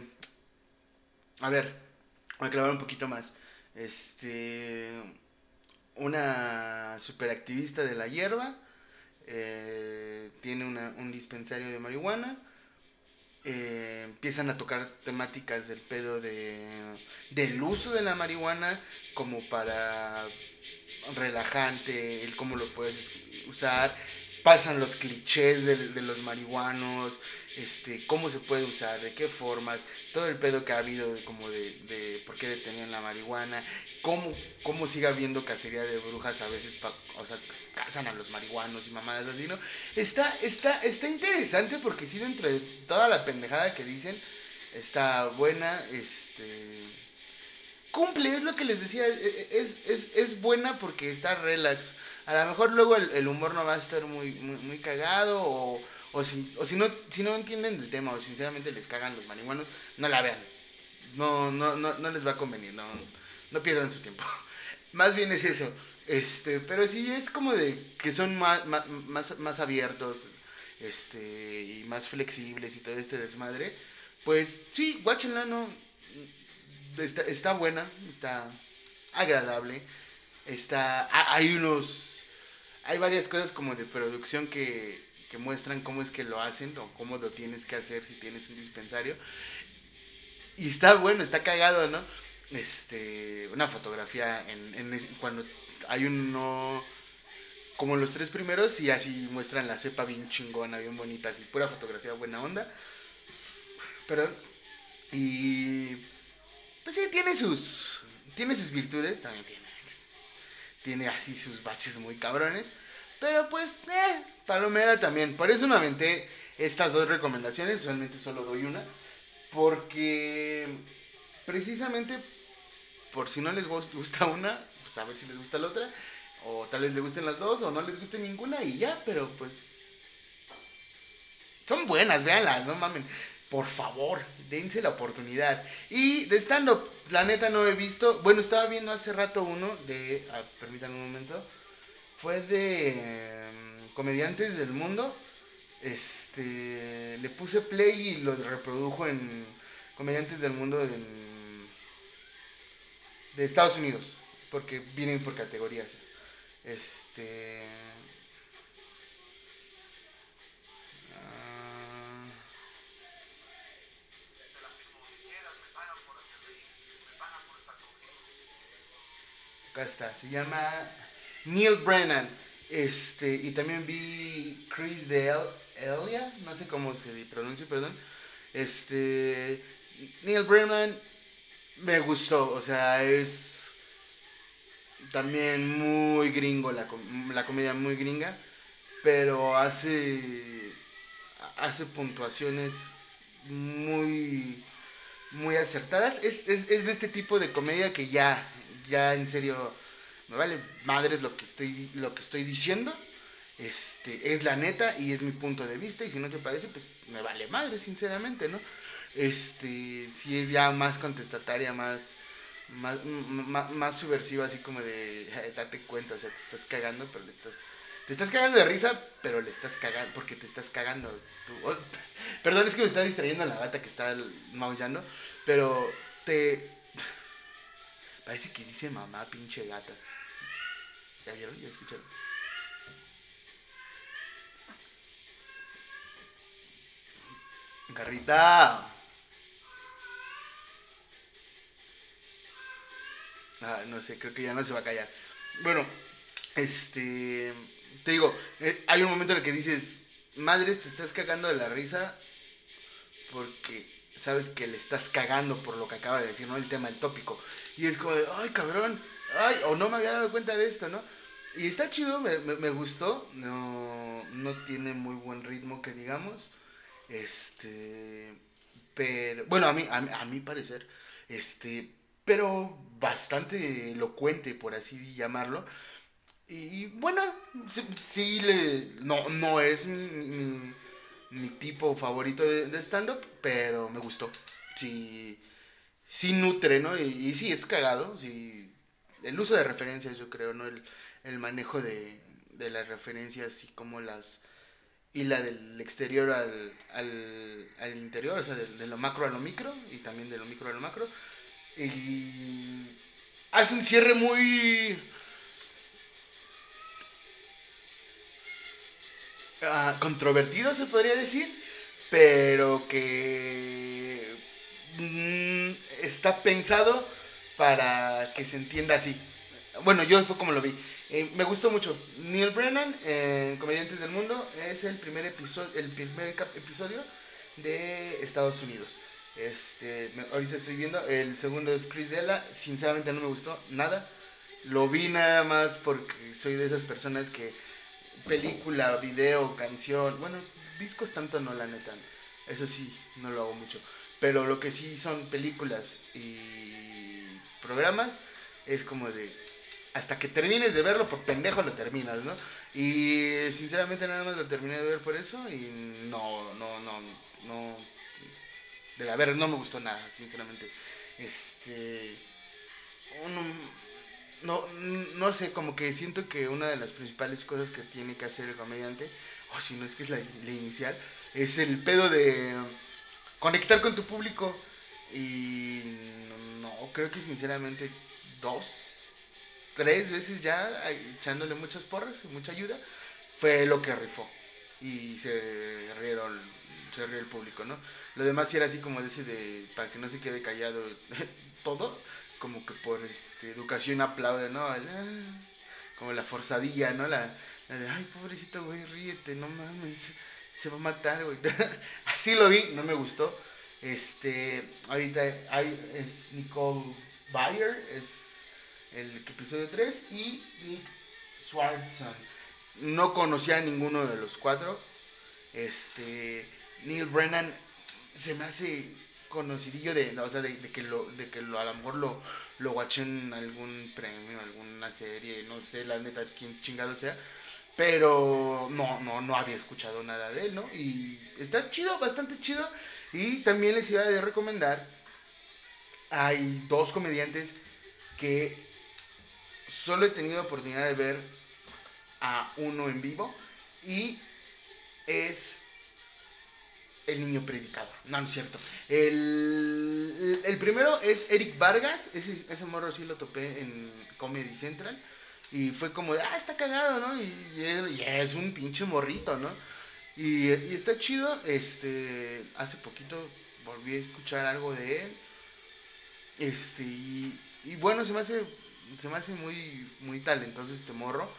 a ver, voy a clavar un poquito más. Este. Una superactivista de la hierba. eh, tiene una- un dispensario de marihuana. eh, empiezan a tocar temáticas del pedo de, del uso de la marihuana como para relajante, el cómo lo puedes usar, pasan los clichés de, los marihuanos, este, cómo se puede usar, de qué formas, todo el pedo que ha habido de, como de, de por qué detenían la marihuana, cómo, cómo sigue habiendo cacería de brujas a veces, pa- o sea, cazan a los marihuanos y mamadas así, ¿no? Está, está, está interesante porque sí dentro de toda la pendejada que dicen, está buena, este cumple, es lo que les decía, e- e- es, es, es buena porque está relax. A lo mejor luego el, el humor no va a estar muy, muy, muy cagado o, o, si, o si, no, si no entienden del tema o sinceramente les cagan los marihuanos, no la vean. No, no, no, no les va a convenir, no, no pierdan su tiempo. Más bien es eso. Este, pero sí es como de que son más, más, más, más abiertos este, y más flexibles y todo este desmadre pues sí, guáchenla, ¿no? Está, está buena, está agradable. Está, hay unos, hay varias cosas como de producción que, que muestran cómo es que lo hacen o cómo lo tienes que hacer si tienes un dispensario. Y está bueno, está cagado, ¿no? Este, una fotografía en, en cuando hay uno como los tres primeros y así muestran la cepa bien chingona, bien bonita, así pura fotografía buena onda. Perdón. Y pues sí tiene sus tiene sus virtudes, también tiene tiene así sus baches muy cabrones, pero pues eh, palomera también. Por eso me aventé estas dos recomendaciones, realmente solo doy una, porque precisamente por si no les gusta una, pues a ver si les gusta la otra. O tal vez les gusten las dos o no les guste ninguna y ya, pero pues... Son buenas, véanlas, no mamen. Por favor, dense la oportunidad. Y de stand-up, la neta no he visto. Bueno, estaba viendo hace rato uno de... Ah, permítanme un momento. Fue de em, Comediantes del Mundo. Este... Le puse play y lo reprodujo en Comediantes del Mundo de Estados Unidos. Porque vienen por categorías. Este. Acá está, se llama Neil Brennan. Este, y también vi Chris de Elia, no sé cómo se pronuncia, perdón. Este, Neil Brennan me gustó, o sea, es también muy gringo, la, la comedia muy gringa, pero hace, hace puntuaciones muy, muy acertadas. Es, es, es, de este tipo de comedia que ya, ya en serio, me vale madres lo que estoy, lo que estoy diciendo. Este, es la neta y es mi punto de vista y si no te parece, pues me vale madre, sinceramente, ¿no? Este, si es ya más contestataria, más más, más, subversiva, así como de, date cuenta, o sea, te estás cagando, pero le estás... Te estás cagando de risa, pero le estás cagando, porque te estás cagando. Tú. perdón, es que me está distrayendo la gata que está maullando, pero te... Parece que dice mamá, pinche gata. ¿Ya vieron? ¿Ya escucharon? Carrita. Ah, no sé, creo que ya no se va a callar. Bueno, este. Te digo, eh, hay un momento en el que dices, madres, te estás cagando de la risa porque sabes que le estás cagando por lo que acaba de decir, ¿no? El tema, el tópico. Y es como de, ay, cabrón, ay, o no me había dado cuenta de esto, ¿no? Y está chido, me, me, gustó. No, no tiene muy buen ritmo, que digamos. Este. Pero. Bueno, a mí, a, a mi parecer. Este pero bastante elocuente, por así llamarlo. Y bueno, sí, le, no, no es mi, mi, tipo favorito de, stand-up, pero me gustó. Sí, sí nutre, ¿no? Y, sí es cagado, sí. El uso de referencias, yo creo, ¿no? El, el manejo de, de las referencias y como las y la del exterior al, al, al interior, o sea, de, de, lo macro a lo micro y también de lo micro a lo macro. Y hace un cierre muy... Ah, controvertido se podría decir, pero que está pensado para que se entienda así. Bueno, yo fue como lo vi. Eh, me gustó mucho. Neil Brennan, en Comediantes del Mundo, es el primer, episodio, el primer episodio de Estados Unidos. Este, ahorita estoy viendo. El segundo es Chris Della. Sinceramente no me gustó nada. Lo vi nada más porque soy de esas personas que película, video, canción, bueno, discos tanto no, la neta. Eso sí, no lo hago mucho. Pero lo que sí son películas y programas es como de hasta que termines de verlo por pendejo lo terminas, ¿no? Y sinceramente nada más lo terminé de ver por eso y no no no no de la ver, no me gustó nada, sinceramente. Este. no, no sé, como que siento que una de las principales cosas que tiene que hacer el comediante, o si no es que es la, inicial, es el pedo de. Conectar con tu público. Y no, creo que sinceramente dos, tres veces ya echándole muchas porras y mucha ayuda, fue lo que rifó. Y se rieron, se rió el público, ¿no? Lo demás sí era así como ese de, para que no se quede callado todo, como que por este, educación aplaude, ¿no? Ah, como la forzadilla, ¿no? La, de, ay, pobrecito, güey, ríete, no mames, se va a matar, güey. así lo vi, no me gustó. Este, ahorita hay, es Nicole Bayer, es el episodio 3, y Nick Swartzen. No conocía a ninguno de los cuatro. Este, Neil Brennan se me hace conocidillo de, o sea, de, que lo, de que lo, a lo mejor lo, lo en algún premio, alguna serie, no sé, la neta, quién chingado sea. Pero no, no, no había escuchado nada de él, ¿no? Y está chido, bastante chido. Y también les iba a recomendar, hay dos comediantes que solo he tenido oportunidad de ver a uno en vivo y es el niño predicador. No, no es cierto. El, primero es Eric Vargas, ese, ese morro sí lo topé en Comedy Central. Y fue como de, ah, está cagado, ¿no? Y, es un pinche morrito, ¿no? Y, está chido. Este, hace poquito volví a escuchar algo de él. Este, y, bueno, se me hace, se me hace muy, muy talentoso este morro.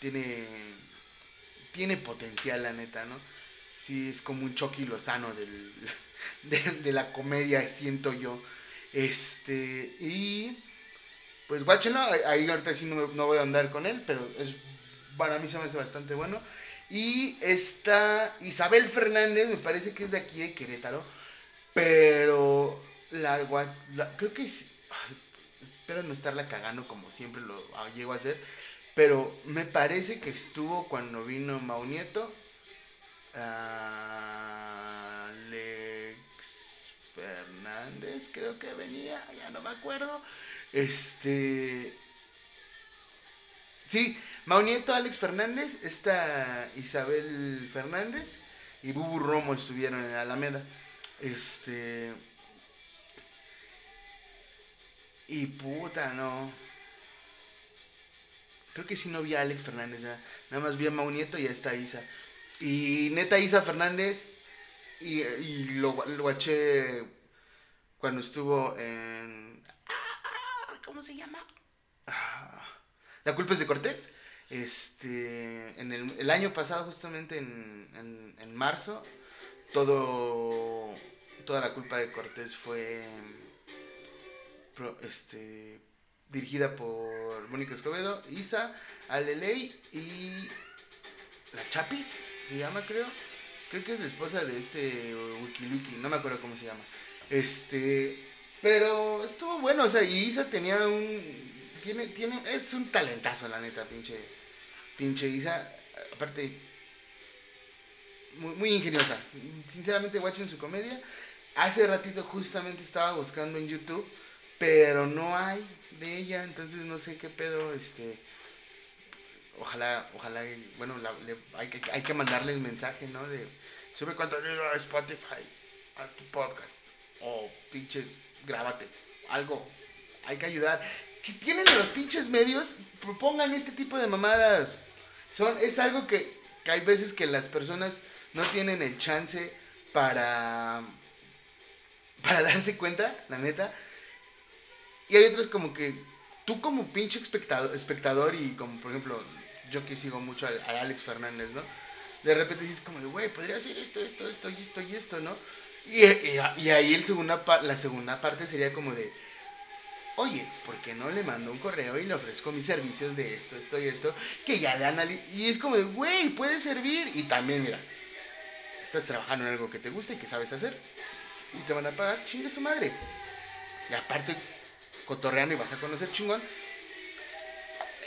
Tiene, tiene potencial, la neta, ¿no? Sí, es como un Chucky Lozano del, de, la comedia, siento yo. Este, y pues guáchenlo, ahí ahorita sí no, no, voy a andar con él, pero es, para mí se me hace bastante bueno. Y está Isabel Fernández, me parece que es de aquí de Querétaro, pero la, creo que espero no estarla cagando como siempre lo llego a hacer, pero me parece que estuvo cuando vino Maunieto, Alex Fernández creo que venía, ya no me acuerdo. Este. Sí, Maunieto, Alex Fernández, esta Isabel Fernández y Bubu Romo estuvieron en Alameda. Este. Y puta, no. Creo que sí no vi a Alex Fernández, nada más vi a Maunieto y a esta Isa. Y neta Isa Fernández, y, y lo, lo cuando estuvo en ¿cómo se llama? Ah, la culpa es de Cortés. Este, en el, año pasado, justamente en, en, marzo, todo, toda la culpa de Cortés fue este, dirigida por Mónica Escobedo, Isa, Aleley y la Chapis, se llama creo. Creo que es la esposa de este Wikiluki, no me acuerdo cómo se llama. Este, pero estuvo bueno, o sea, y Isa tenía un. Tiene, tiene, es un talentazo, la neta, pinche. Pinche Isa. Aparte, muy, muy ingeniosa. Sinceramente, watching su comedia. Hace ratito justamente estaba buscando en YouTube, pero no hay de ella, entonces no sé qué pedo, este. Ojalá, ojalá, bueno, hay, que, hay que mandarle el mensaje, ¿no? De sube contenido a Spotify, haz tu podcast, o pinches grábate, algo, hay que ayudar. Si tienen los pinches medios, propongan este tipo de mamadas. Son, es algo que, hay veces que las personas no tienen el chance para, para darse cuenta, la neta. Y hay otros como que tú como pinche espectador, espectador y como por ejemplo yo que sigo mucho a, Alex Fernández, ¿no? De repente dices como de, güey, podría hacer esto, esto, esto y esto y esto, ¿no? Y, ahí el segunda, la segunda parte sería como de, oye, ¿por qué no le mando un correo y le ofrezco mis servicios de esto, esto y esto? Que ya le analizo. Y es como de, güey, puede servir. Y también, mira, estás trabajando en algo que te gusta y que sabes hacer. Y te van a pagar, chingue su madre. Y aparte, cotorreando y vas a conocer chingón.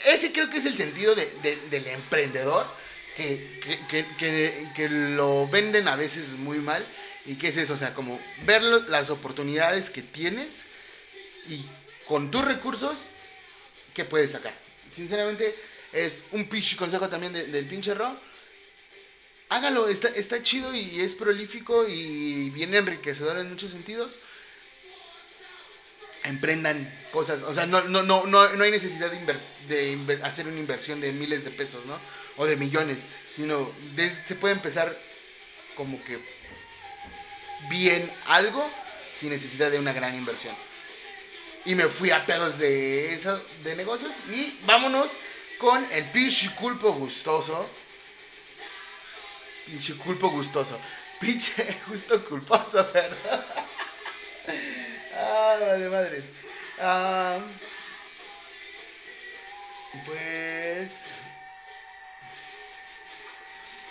Ese creo que es el sentido del emprendedor. Que, que, que lo venden a veces muy mal ¿Y qué es eso? O sea, como ver las oportunidades que tienes y con tus recursos, ¿qué puedes sacar? Sinceramente, es un pinche consejo también del pinche Ro. hágalo, está, está chido y es prolífico y bien enriquecedor en muchos sentidos. Emprendan cosas, o sea, no, no, no, no, no hay necesidad de, hacer una inversión de miles de pesos, ¿no? O de millones, sino se puede empezar como que bien algo sin necesidad de una gran inversión. Y me fui a pedos de, eso, de negocios y vámonos con el pinche culpo gustoso. Pinche culpo gustoso. Pinche justo culposo, perdón. ah, vale madres. Ah, pues...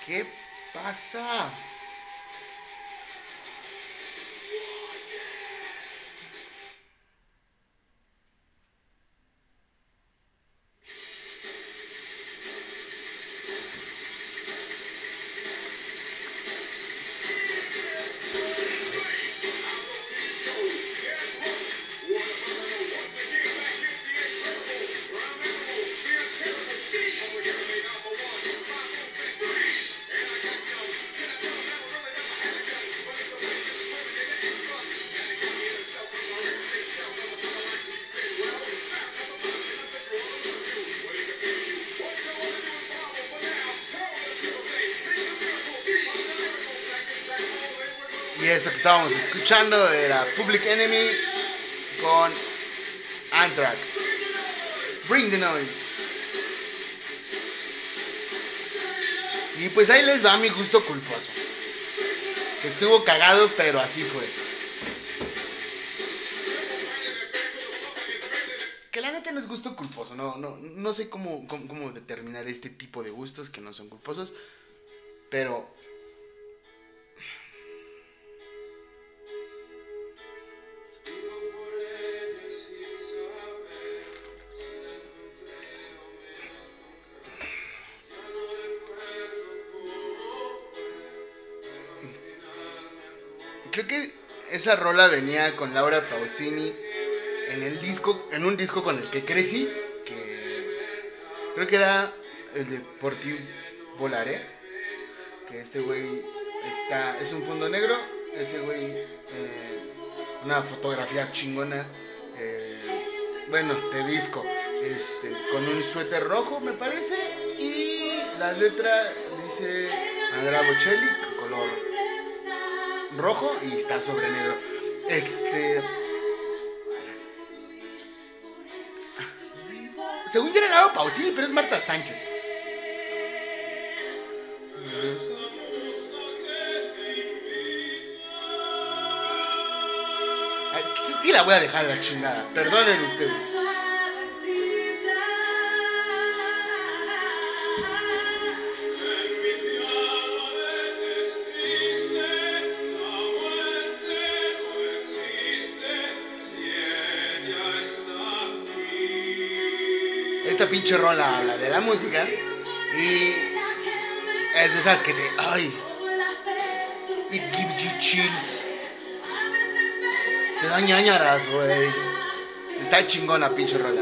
¿Qué pasa? Escuchando era Public Enemy con Anthrax. Bring the noise. Y pues ahí les va mi gusto culposo. Que estuvo cagado, pero así fue. Que la neta no es gusto culposo, no, no, no sé cómo, cómo, cómo determinar este tipo de gustos que no son culposos. Pero esa rola venía con Laura Pausini en el disco, en un disco con el que crecí, que creo que era el de Por ti volaré, que este güey está, es un fondo negro, ese güey, eh, una fotografía chingona, eh, bueno, de disco, este, con un suéter rojo me parece, y la letra dice Andrea Bocelli, rojo y está sobre negro. Este. Según yo era Laura Pausini, pero es Marta Sánchez. Sí, la voy a dejar la chingada. Perdonen ustedes. Pinche rola habla de la música y es de esas que te. ¡Ay! It gives you chills. Te da ñañaras, güey. Está chingona, pinche rola.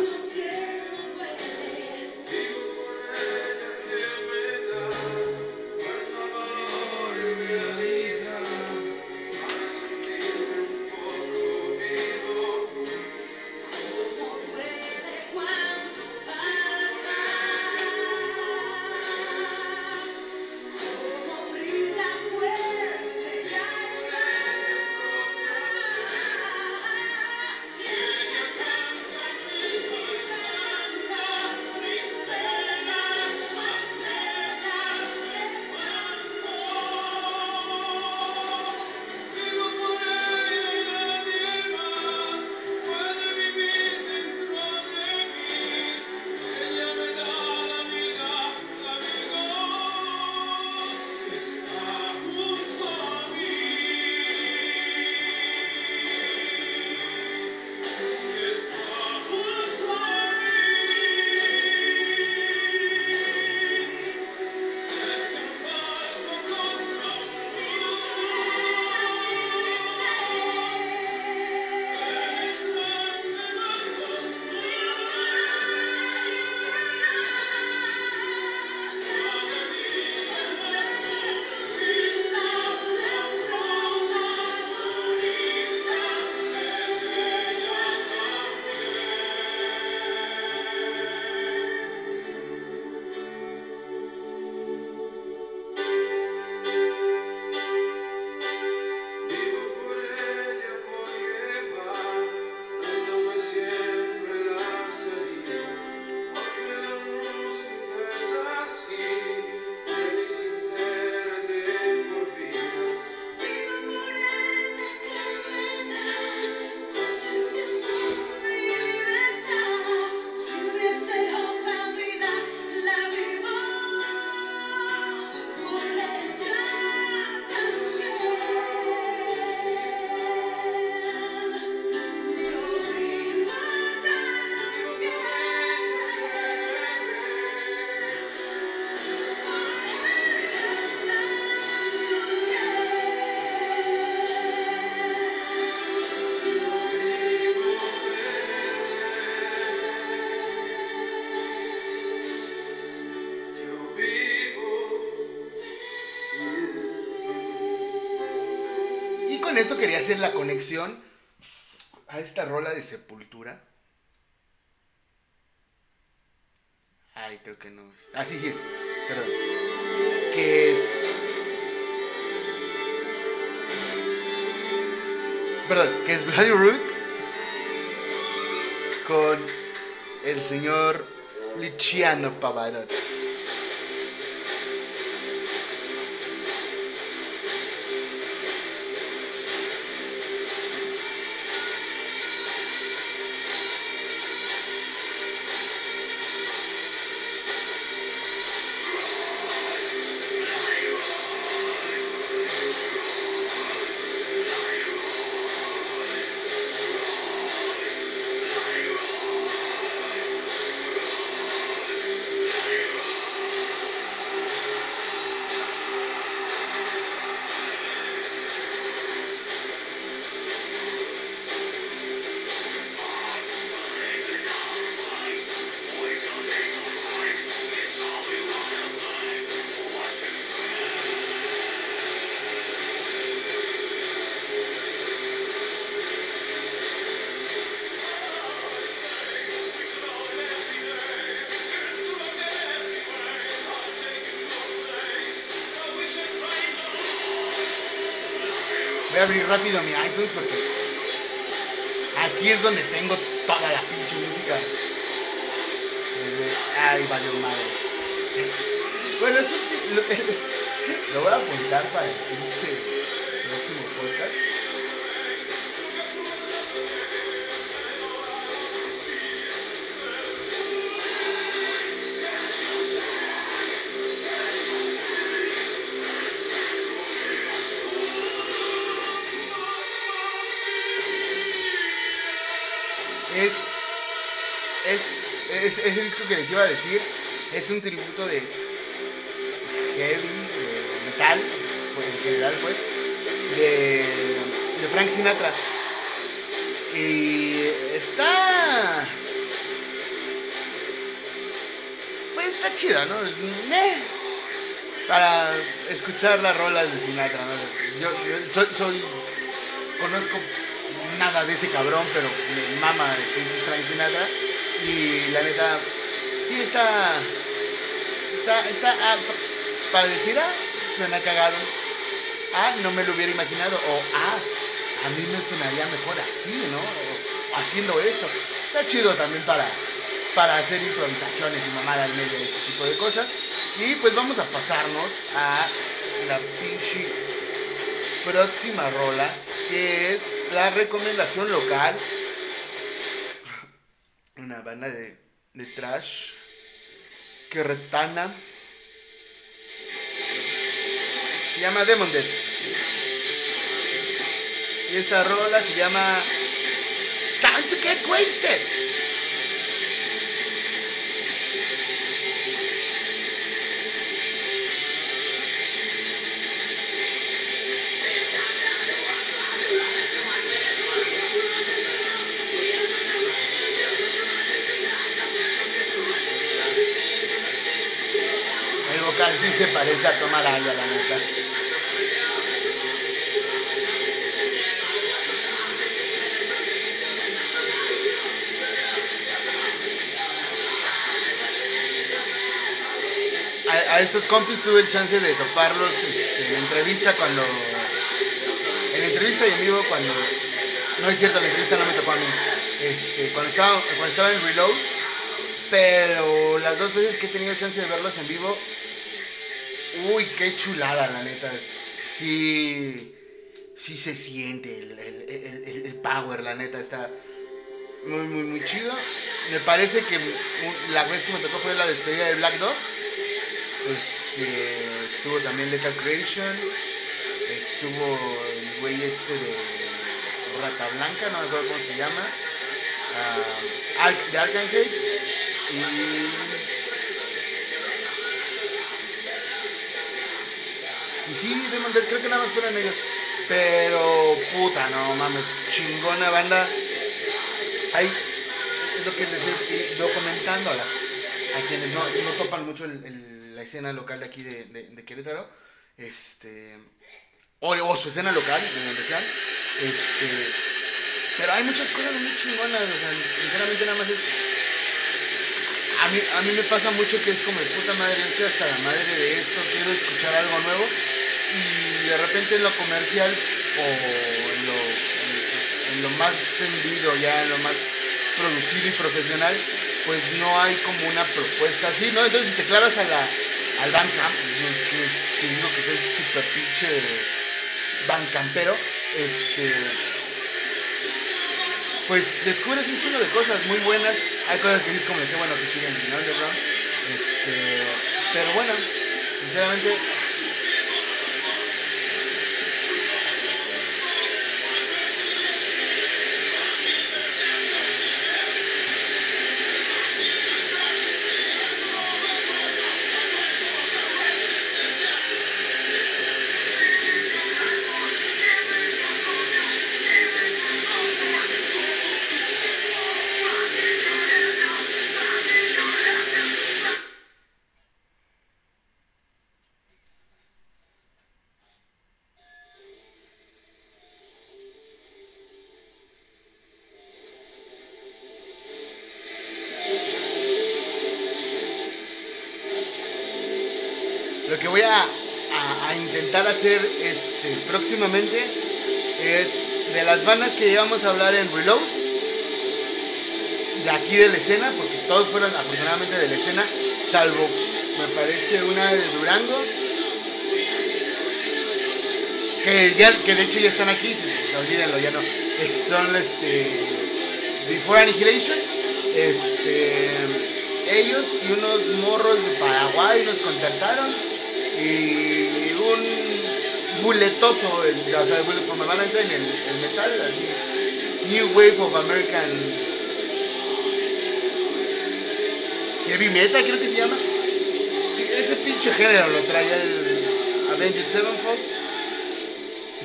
Hacer la conexión a esta rola de Sepultura. Ay, creo que no es. Ah, sí, es. Perdón. Que es. Perdón, que es Bloody Roots con el señor Luciano Pavarotti. Abrir rápido mi iTunes porque aquí es donde tengo toda la pinche música. Desde, ay, valió madre. Bueno, eso lo, lo voy a apuntar para el pinche próximo podcast. Es, es- ese disco que les iba a decir es un tributo de heavy, de metal, en general pues, de, Frank Sinatra. Y está... Pues está chido, ¿no? Meh. Para escuchar las rolas de Sinatra, ¿no? Yo, yo soy, soy conozco nada de ese cabrón, pero me mama el pinche Frank Sinatra. Y la neta, sí está. Está. está pa- para decir, ah, suena cagado. Ah, no me lo hubiera imaginado. O ah, a mí me sonaría mejor así, ¿no? O haciendo esto. Está chido también para, para hacer improvisaciones y mamada en medio de este tipo de cosas. Y pues vamos a pasarnos a la pinche próxima rola, que es la recomendación local. Una banda de, de trash que retana. Se llama Demon Dead. Y esta rola se llama Time to Get Wasted. Sí se parece a tomar agua, la neta. A, a estos compis tuve el chance de toparlos este, en entrevista cuando. En entrevista y en vivo cuando. No es cierto, la entrevista no me tocó a mí. Este, cuando estaba, cuando estaba en Reload. Pero las dos veces que he tenido chance de verlos en vivo, uy, qué chulada, la neta. Sí, sí se siente el, power, la neta, está muy, muy, muy chido. Me parece que la vez que me tocó fue la despedida de Black Dog. Este, estuvo también Lethal Creation. Estuvo el güey este de Rata Blanca, no me acuerdo cómo se llama. Ark- de Arkham y. Y sí, Demon Dead, creo que nada más fueron ellos. Pero, puta, no mames, chingona banda. Ahí, es lo que les decía, documentándolas. A quienes no, no topan mucho el- la escena local de aquí de, de- Querétaro. Este. o, o su escena local, de donde sean. Este, pero hay muchas cosas muy chingonas, o sea, sinceramente nada más es... A mí, a mí me pasa mucho que es como de puta madre, estoy hasta la madre de esto, quiero escuchar algo nuevo y de repente en lo comercial o en lo, en, lo más vendido, ya en lo más producido y profesional, pues no hay como una propuesta así, ¿no? Entonces si te claras a la, al Bandcamp, que, que digo que soy super pinche Bandcampero, este pues descubres un chingo de cosas muy buenas. Hay cosas que dices como de qué bueno que siguen en underground. Este, pero bueno, sinceramente próximamente es de las bandas que llevamos a hablar en Reload, de aquí de la escena, porque todos fueron afortunadamente de la escena, salvo me parece una de Durango, que, ya, que de hecho ya están aquí, olvídenlo, ya no. Son este, Before Annihilation, este, ellos y unos morros de Paraguay nos contactaron y un buletoso, el, o sea, Bullet My Valentine, el, el metal, así, New Wave of American Heavy Metal, creo que se llama. Ese pinche género lo traía el Avenged Sevenfold.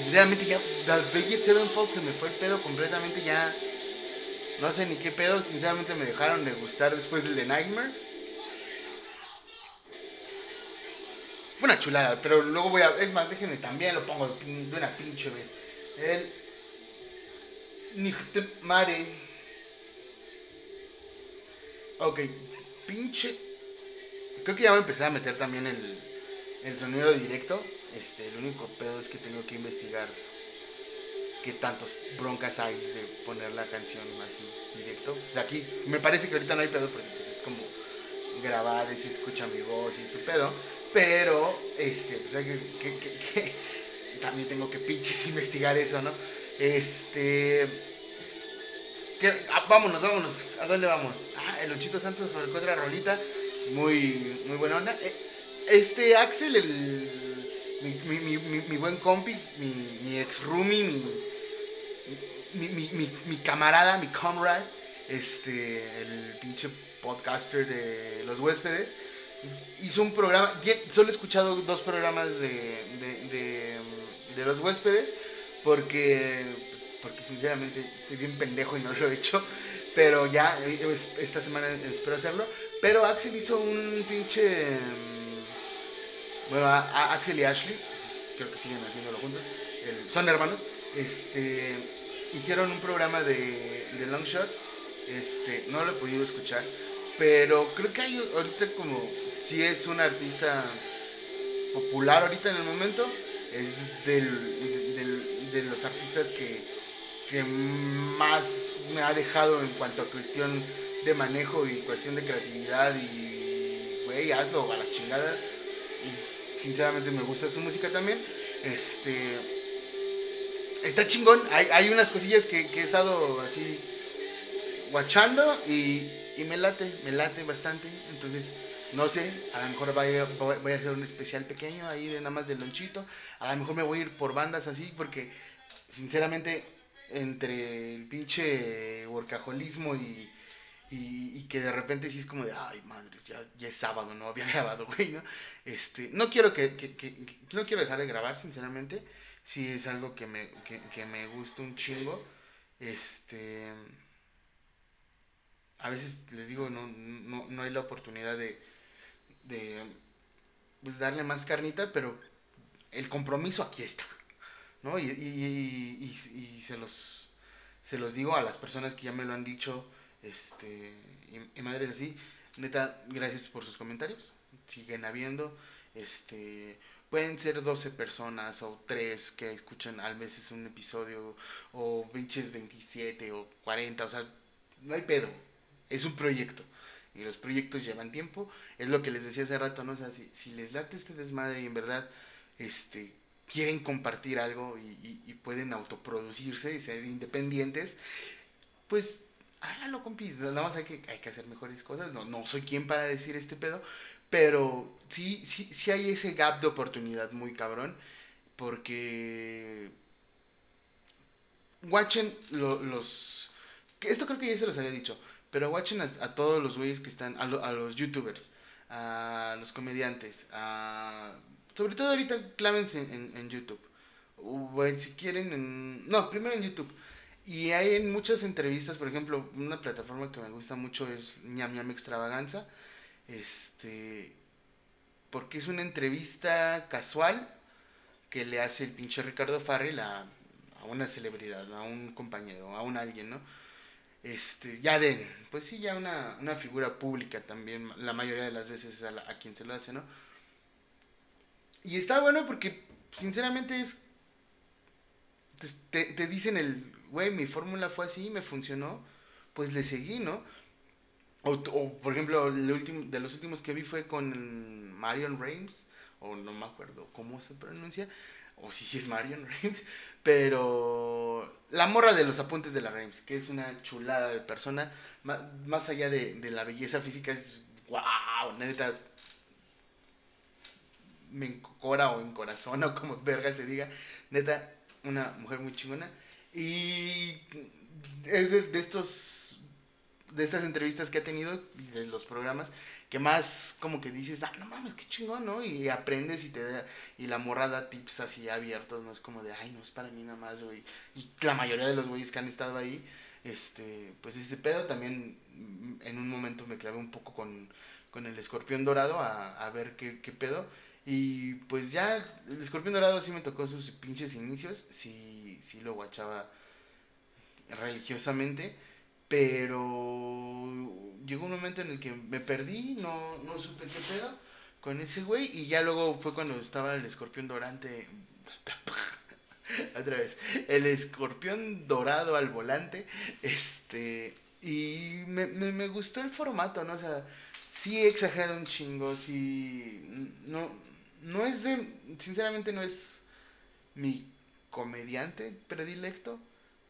Sinceramente ya, The Avenged Sevenfold se me fue el pedo completamente, ya no sé ni qué pedo, sinceramente me dejaron de gustar después del de Nightmare. Fue una chulada, pero luego voy a. Es más, déjenme también lo pongo de, pin- de una pinche vez. El. Nichtmare. Ok, pinche. Creo que ya voy a empezar a meter también el, el sonido directo. Este, el único pedo es que tengo que investigar qué tantos broncas hay de poner la canción así directo. O sea, aquí me parece que ahorita no hay pedo porque pues, es como grabada y se escucha mi voz y este pedo. Pero, este, pues hay que, que- que- que- también tengo que pinches investigar eso, ¿no? Este... ¿qué? Ah, vámonos, vámonos. ¿A dónde vamos? Ah, el Ochito Santos sobre otra rolita. Muy, muy buena onda. Eh, Este Axel, el, mi, mi, mi, mi- buen compi, mi, mi ex roomie, mi, mi, mi, mi, mi camarada, mi comrade, este, el pinche podcaster de los huéspedes, hizo un programa, solo he escuchado dos programas de, de, de, de los huéspedes, porque, pues, porque sinceramente estoy bien pendejo y no lo he hecho, pero ya es- esta semana espero hacerlo, pero Axel hizo un pinche... mm, Bueno, a- Axel y Ashley, creo que siguen haciéndolo juntos, son hermanos, este, hicieron un programa de, de Long Shot, este, no lo he podido escuchar, pero creo que hay ahorita como, si es un artista popular ahorita en el momento, es del, del- de los artistas que, que más me ha dejado en cuanto a cuestión de manejo y cuestión de creatividad y, güey, hazlo a la chingada. Y sinceramente me gusta su música también. Este. Está chingón. Hay, hay unas cosillas que, que he estado así guachando y, y me late, me late bastante. Entonces, no sé, a lo mejor voy, a hacer un especial pequeño ahí de nada más del lonchito. A lo mejor me voy a ir por bandas así porque, sinceramente, entre el pinche workaholismo y, y, que de repente sí es como de, ay, madres, ya, ya es sábado, no había grabado, güey, ¿no? Este, no quiero que, que- no quiero dejar de grabar, sinceramente. Sí es algo que me, que me gusta un chingo. Este, a veces les digo, no, no, no hay la oportunidad de, de pues darle más carnita, pero el compromiso aquí está. ¿no? Y, y, y, y, se, los, se los digo a las personas que ya me lo han dicho, este, y, madres así, neta, gracias por sus comentarios, siguen habiendo, este, pueden ser 12 personas o 3 que escuchan al veces un episodio, o pinches 27 o 40, o sea, no hay pedo, es un proyecto. Y los proyectos llevan tiempo, es lo que les decía hace rato, ¿no? O sea, si, si les late este desmadre y en verdad, este, quieren compartir algo y, pueden autoproducirse y ser independientes, pues háganlo, compis. Nada más hay que, hay que hacer mejores cosas. No, no soy quien para decir este pedo, pero sí, sí, sí hay ese gap de oportunidad muy cabrón. Porque. Watchen los. Esto creo que ya se los había dicho. Pero watchen a, todos los güeyes que están. A, a los youtubers. A los comediantes. A sobre todo ahorita clávense en, en, YouTube. O si quieren en... No, primero en YouTube. Y hay en muchas entrevistas, por ejemplo, una plataforma que me gusta mucho es ñam ñam extravaganza. Este... Porque es una entrevista casual que le hace el pinche Ricardo Farrell a, a una celebridad, a un compañero, a un alguien, ¿no? Este, ya den, pues sí, ya una, una figura pública también, la mayoría de las veces a, a quien se lo hace, ¿no? Y está bueno porque, sinceramente, es. Te, te dicen el, güey, mi fórmula fue así, me funcionó, pues le seguí, ¿no? O, o, por ejemplo, el último, de los últimos que vi fue con Marion Reims, o no me acuerdo cómo se pronuncia, o si sí, es Marion Reims, pero la morra de los apuntes de la Reims, que es una chulada de persona, más, más allá de, de la belleza física, es wow, neta, me encora o en corazón o como verga se diga. Neta, una mujer muy chingona. Y es de, estos, de estas entrevistas que ha tenido, de los programas, que más como que dices, ah, no mames, qué chingón, ¿no? Y aprendes y te da, y la morra da tips así abiertos, no es como de, ay, no es para mí nada más, güey. Y la mayoría de los güeyes que han estado ahí, este, pues ese pedo también en un momento me clavé un poco con, con el escorpión dorado a, a ver qué, qué pedo. Y pues ya, el escorpión dorado sí me tocó sus pinches inicios, sí, sí lo guachaba religiosamente, pero llegó un momento en el que me perdí, no, no supe qué pedo con ese güey, y ya luego fue cuando estaba el escorpión dorante, otra vez, el escorpión dorado al volante, este, y me, me, me gustó el formato, ¿no? O sea, sí exagera un chingo, sí, no, no es de, sinceramente no es mi comediante predilecto,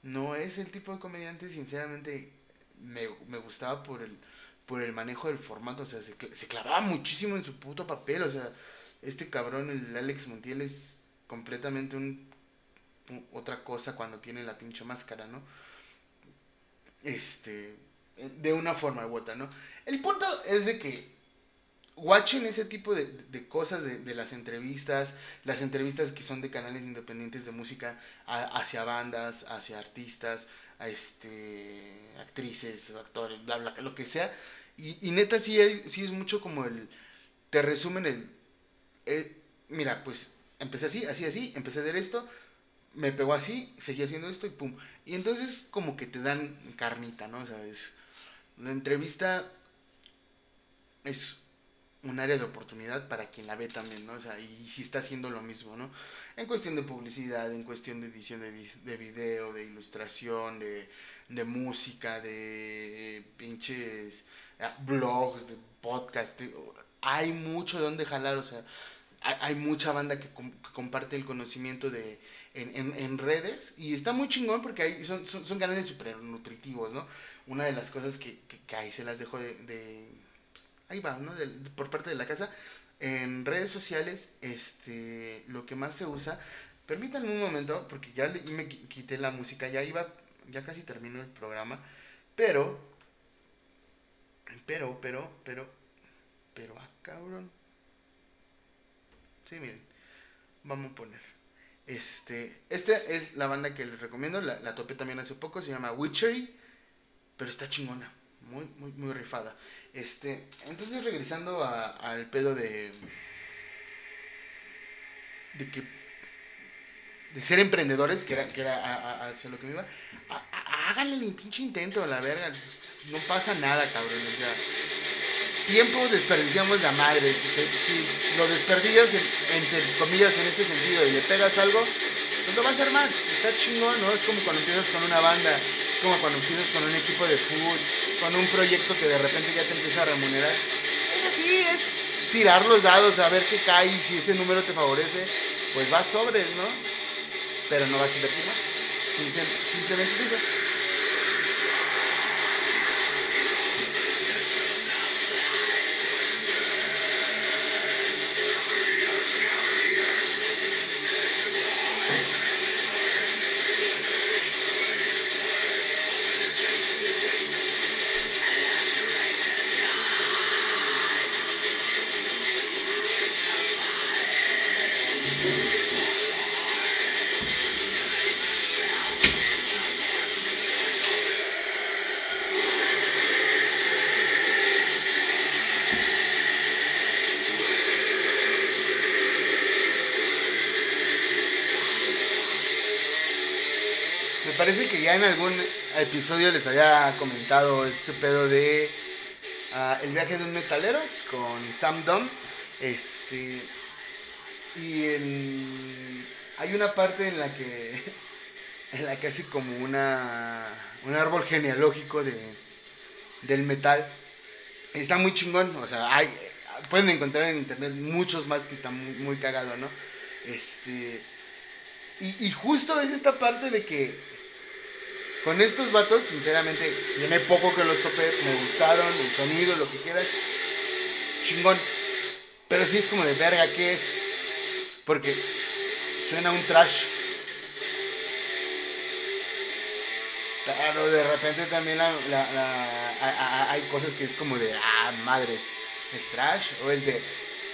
no es el tipo de comediante, sinceramente me, me gustaba por el, por el manejo del formato, o sea, se, se, clavaba muchísimo en su puto papel, o sea, este cabrón, el Alex Montiel es completamente un, otra cosa cuando tiene la pinche máscara, ¿no? Este, de una forma u otra, ¿no? El punto es de que watchen ese tipo de, de cosas de, de, las entrevistas, las entrevistas que son de canales independientes de música hacia bandas, hacia artistas, a este, actrices, actores, bla, bla, lo que sea. Y, y neta sí, sí es mucho como el, te resumen el, eh, mira, pues empecé así, así, así, empecé a hacer esto, me pegó así, seguí haciendo esto y pum. Y entonces como que te dan carnita, ¿no? O sea, es, la entrevista es un área de oportunidad para quien la ve también, ¿no? O sea, y si está haciendo lo mismo, ¿no? En cuestión de publicidad, en cuestión de edición de, de video, de ilustración, de, de música, de pinches ah, blogs, de podcast, hay mucho donde jalar, o sea, hay, mucha banda que, com que, comparte el conocimiento de, en, en, en, redes y está muy chingón porque hay, son, son, son canales súper nutritivos, ¿no? Una de las cosas que, que, que ahí se las dejo de, de ahí va, ¿no? Por parte de la casa. En redes sociales, este, lo que más se usa, permítanme un momento, porque ya me quité la música, ya iba, ya casi terminó el programa, pero, pero, pero, pero, pero, ah, cabrón. Sí, miren, vamos a poner. Este, esta es la banda que les recomiendo, la, la topé también hace poco, se llama Witchery, pero está chingona muy, muy, muy rifada. Este, entonces regresando al pedo de. de que. de ser emprendedores, que era, que era a- hacia lo que me iba, a- háganle el pinche intento, la verga. No pasa nada, cabrón. O sea, tiempo desperdiciamos la madre. Si, lo desperdicias, en- entre comillas, en este sentido, y le pegas algo, pues lo vas a armar. Está chingón, ¿no? Es como cuando empiezas con una banda, como cuando empiezas con un equipo de fútbol, con un proyecto que de repente ya te empieza a remunerar. Es así, es tirar los dados, a ver qué cae, y si ese número te favorece, pues vas sobres, ¿no? Pero no vas a invertir más. Simple- Simplemente es eso. Ya en algún episodio les había comentado este pedo de ah, el viaje de un metalero con Sam Dunn. Este. Y hay una parte en la que. En la que hace como una. Un árbol genealógico de, del metal. Está muy chingón. O sea, hay. Pueden encontrar en internet muchos más que están muy, muy cagados, ¿no? Este. Y justo es esta parte de que con estos vatos, sinceramente, tiene poco que los topé, me gustaron, el sonido, lo que quieras, chingón. Pero sí es como de verga, ¿qué es? Porque suena un trash. Claro, de repente también la- la- hay cosas que es como de, ah, madres, ¿es trash o es de...?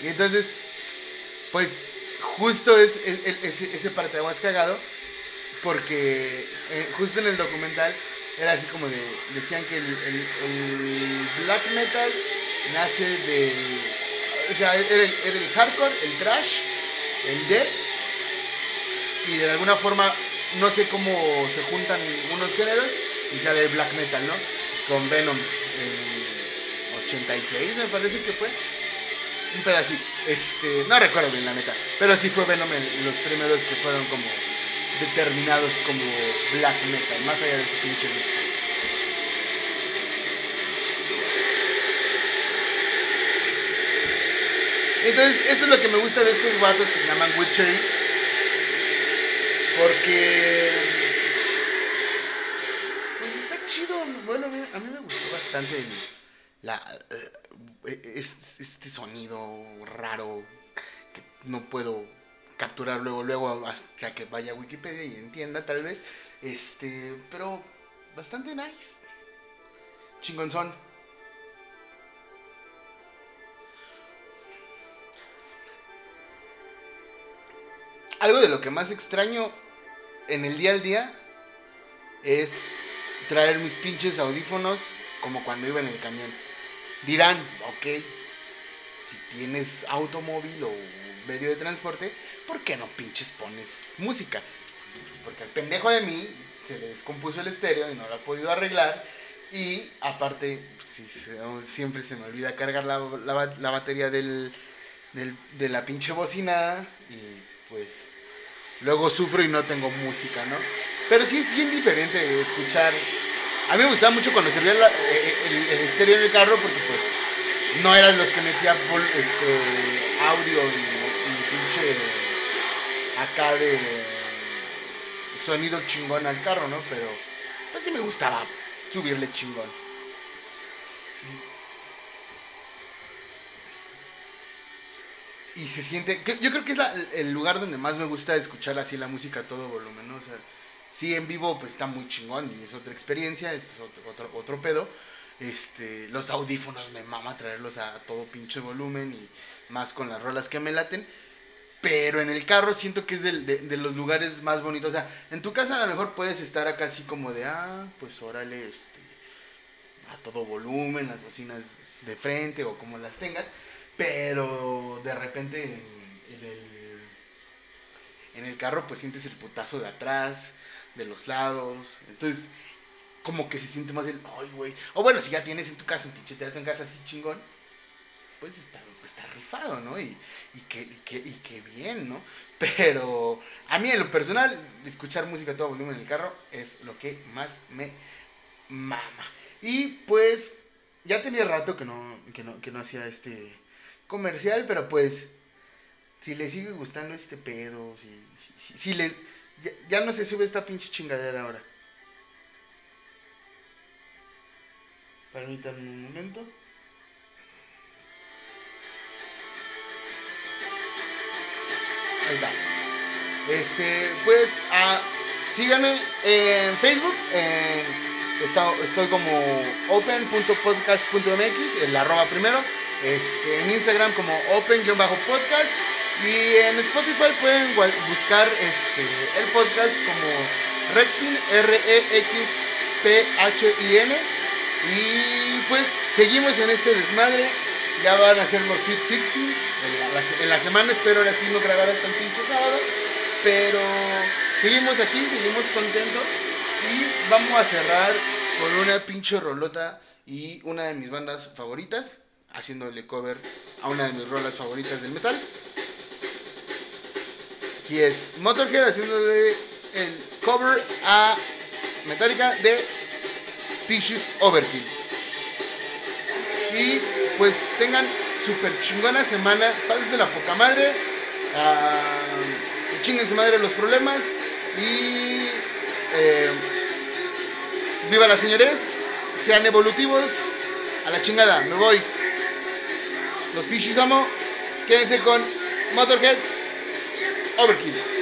Y entonces, pues, justo es, es- es- ese, ese parteaguas cagado, porque eh, justo en el documental era así como de, decían que el, black metal nace de, o sea, era el, hardcore, el trash, el death, y de alguna forma, no sé cómo se juntan unos géneros, y sale el black metal, ¿no? Con Venom en 86 me parece que fue. Un pedacito. Este, no recuerdo bien la neta. Pero sí fue Venom en los primeros que fueron como determinados como black metal, más allá de su pinche disco. Entonces, esto es lo que me gusta de estos vatos que se llaman Witchery. Porque. Pues está chido. Bueno, a mí, me gustó bastante el- la, eh, es- este sonido raro que no puedo capturar luego, luego hasta que vaya a Wikipedia y entienda tal vez. Este, pero bastante nice. Chingonzón. Algo de lo que más extraño en el día al día es traer mis pinches audífonos como cuando iba en el camión. Dirán, ok, si tienes automóvil o medio de transporte, ¿por qué no pinches pones música? Pues porque al pendejo de mí se le descompuso el estéreo y no lo ha podido arreglar. Y aparte, si se- siempre se me olvida cargar la, la ba- la batería del, de la pinche bocina y pues luego sufro y no tengo música, ¿no? Pero sí es bien diferente escuchar. A mí me gustaba mucho cuando servía la- eh, el, el estéreo en el carro porque pues no eran los que metía este audio y pinche acá de sonido chingón al carro, ¿no? Pero pues sí me gustaba subirle chingón. Y se siente, yo creo que es la- el lugar donde más me gusta escuchar así la música a todo volumen, ¿no? O sea, sí en vivo pues está muy chingón y es otra experiencia, es otro, otro, otro pedo. Este, los audífonos me mama traerlos a todo pinche volumen y más con las rolas que me laten. Pero en el carro siento que es del- de, los lugares más bonitos. O sea, en tu casa a lo mejor puedes estar acá así como de, ah, pues órale, este, a todo volumen, las bocinas de frente o como las tengas. Pero de repente en, en el, en el carro pues sientes el putazo de atrás, de los lados. Entonces, como que se siente más el, ay, güey. O bueno, si ya tienes en tu casa un pinche teatro en casa así chingón, pues está, está rifado, ¿no? Y, y, que, y, que, y que bien, ¿no? Pero a mí en lo personal, escuchar música a todo volumen en el carro es lo que más me mama. Y pues ya tenía rato que no, que no, que no hacía este comercial, pero pues si le sigue gustando este pedo, si, si, si, le... Ya, ya no se sube esta pinche chingadera ahora. Permítanme un momento. Ahí está. Este, pues, ah, síganme en Facebook. En, está- estoy como open.podcast.mx, el arroba primero. Este, en Instagram como open-podcast. Y en Spotify pueden buscar este, el podcast como Rexfin, R-E-X-P-H-I-N. Y pues seguimos en este desmadre. Ya van a ser los Sweet Sixteens. En la, semana espero ahora sí no grabar hasta el pinche sábado. Pero seguimos aquí, seguimos contentos. Y vamos a cerrar con una pinche rolota y una de mis bandas favoritas. Haciéndole cover a una de mis rolas favoritas del metal. Y es Motorhead haciéndole el cover a Metallica de Pinches Overkill. Y pues tengan super chingona semana. Pásense la poca madre. ah, y chinguen su madre los problemas. Y eh, viva la señores. Sean evolutivos. A la chingada. Me voy. Los pinches amo. Quédense con Motorhead Overkill.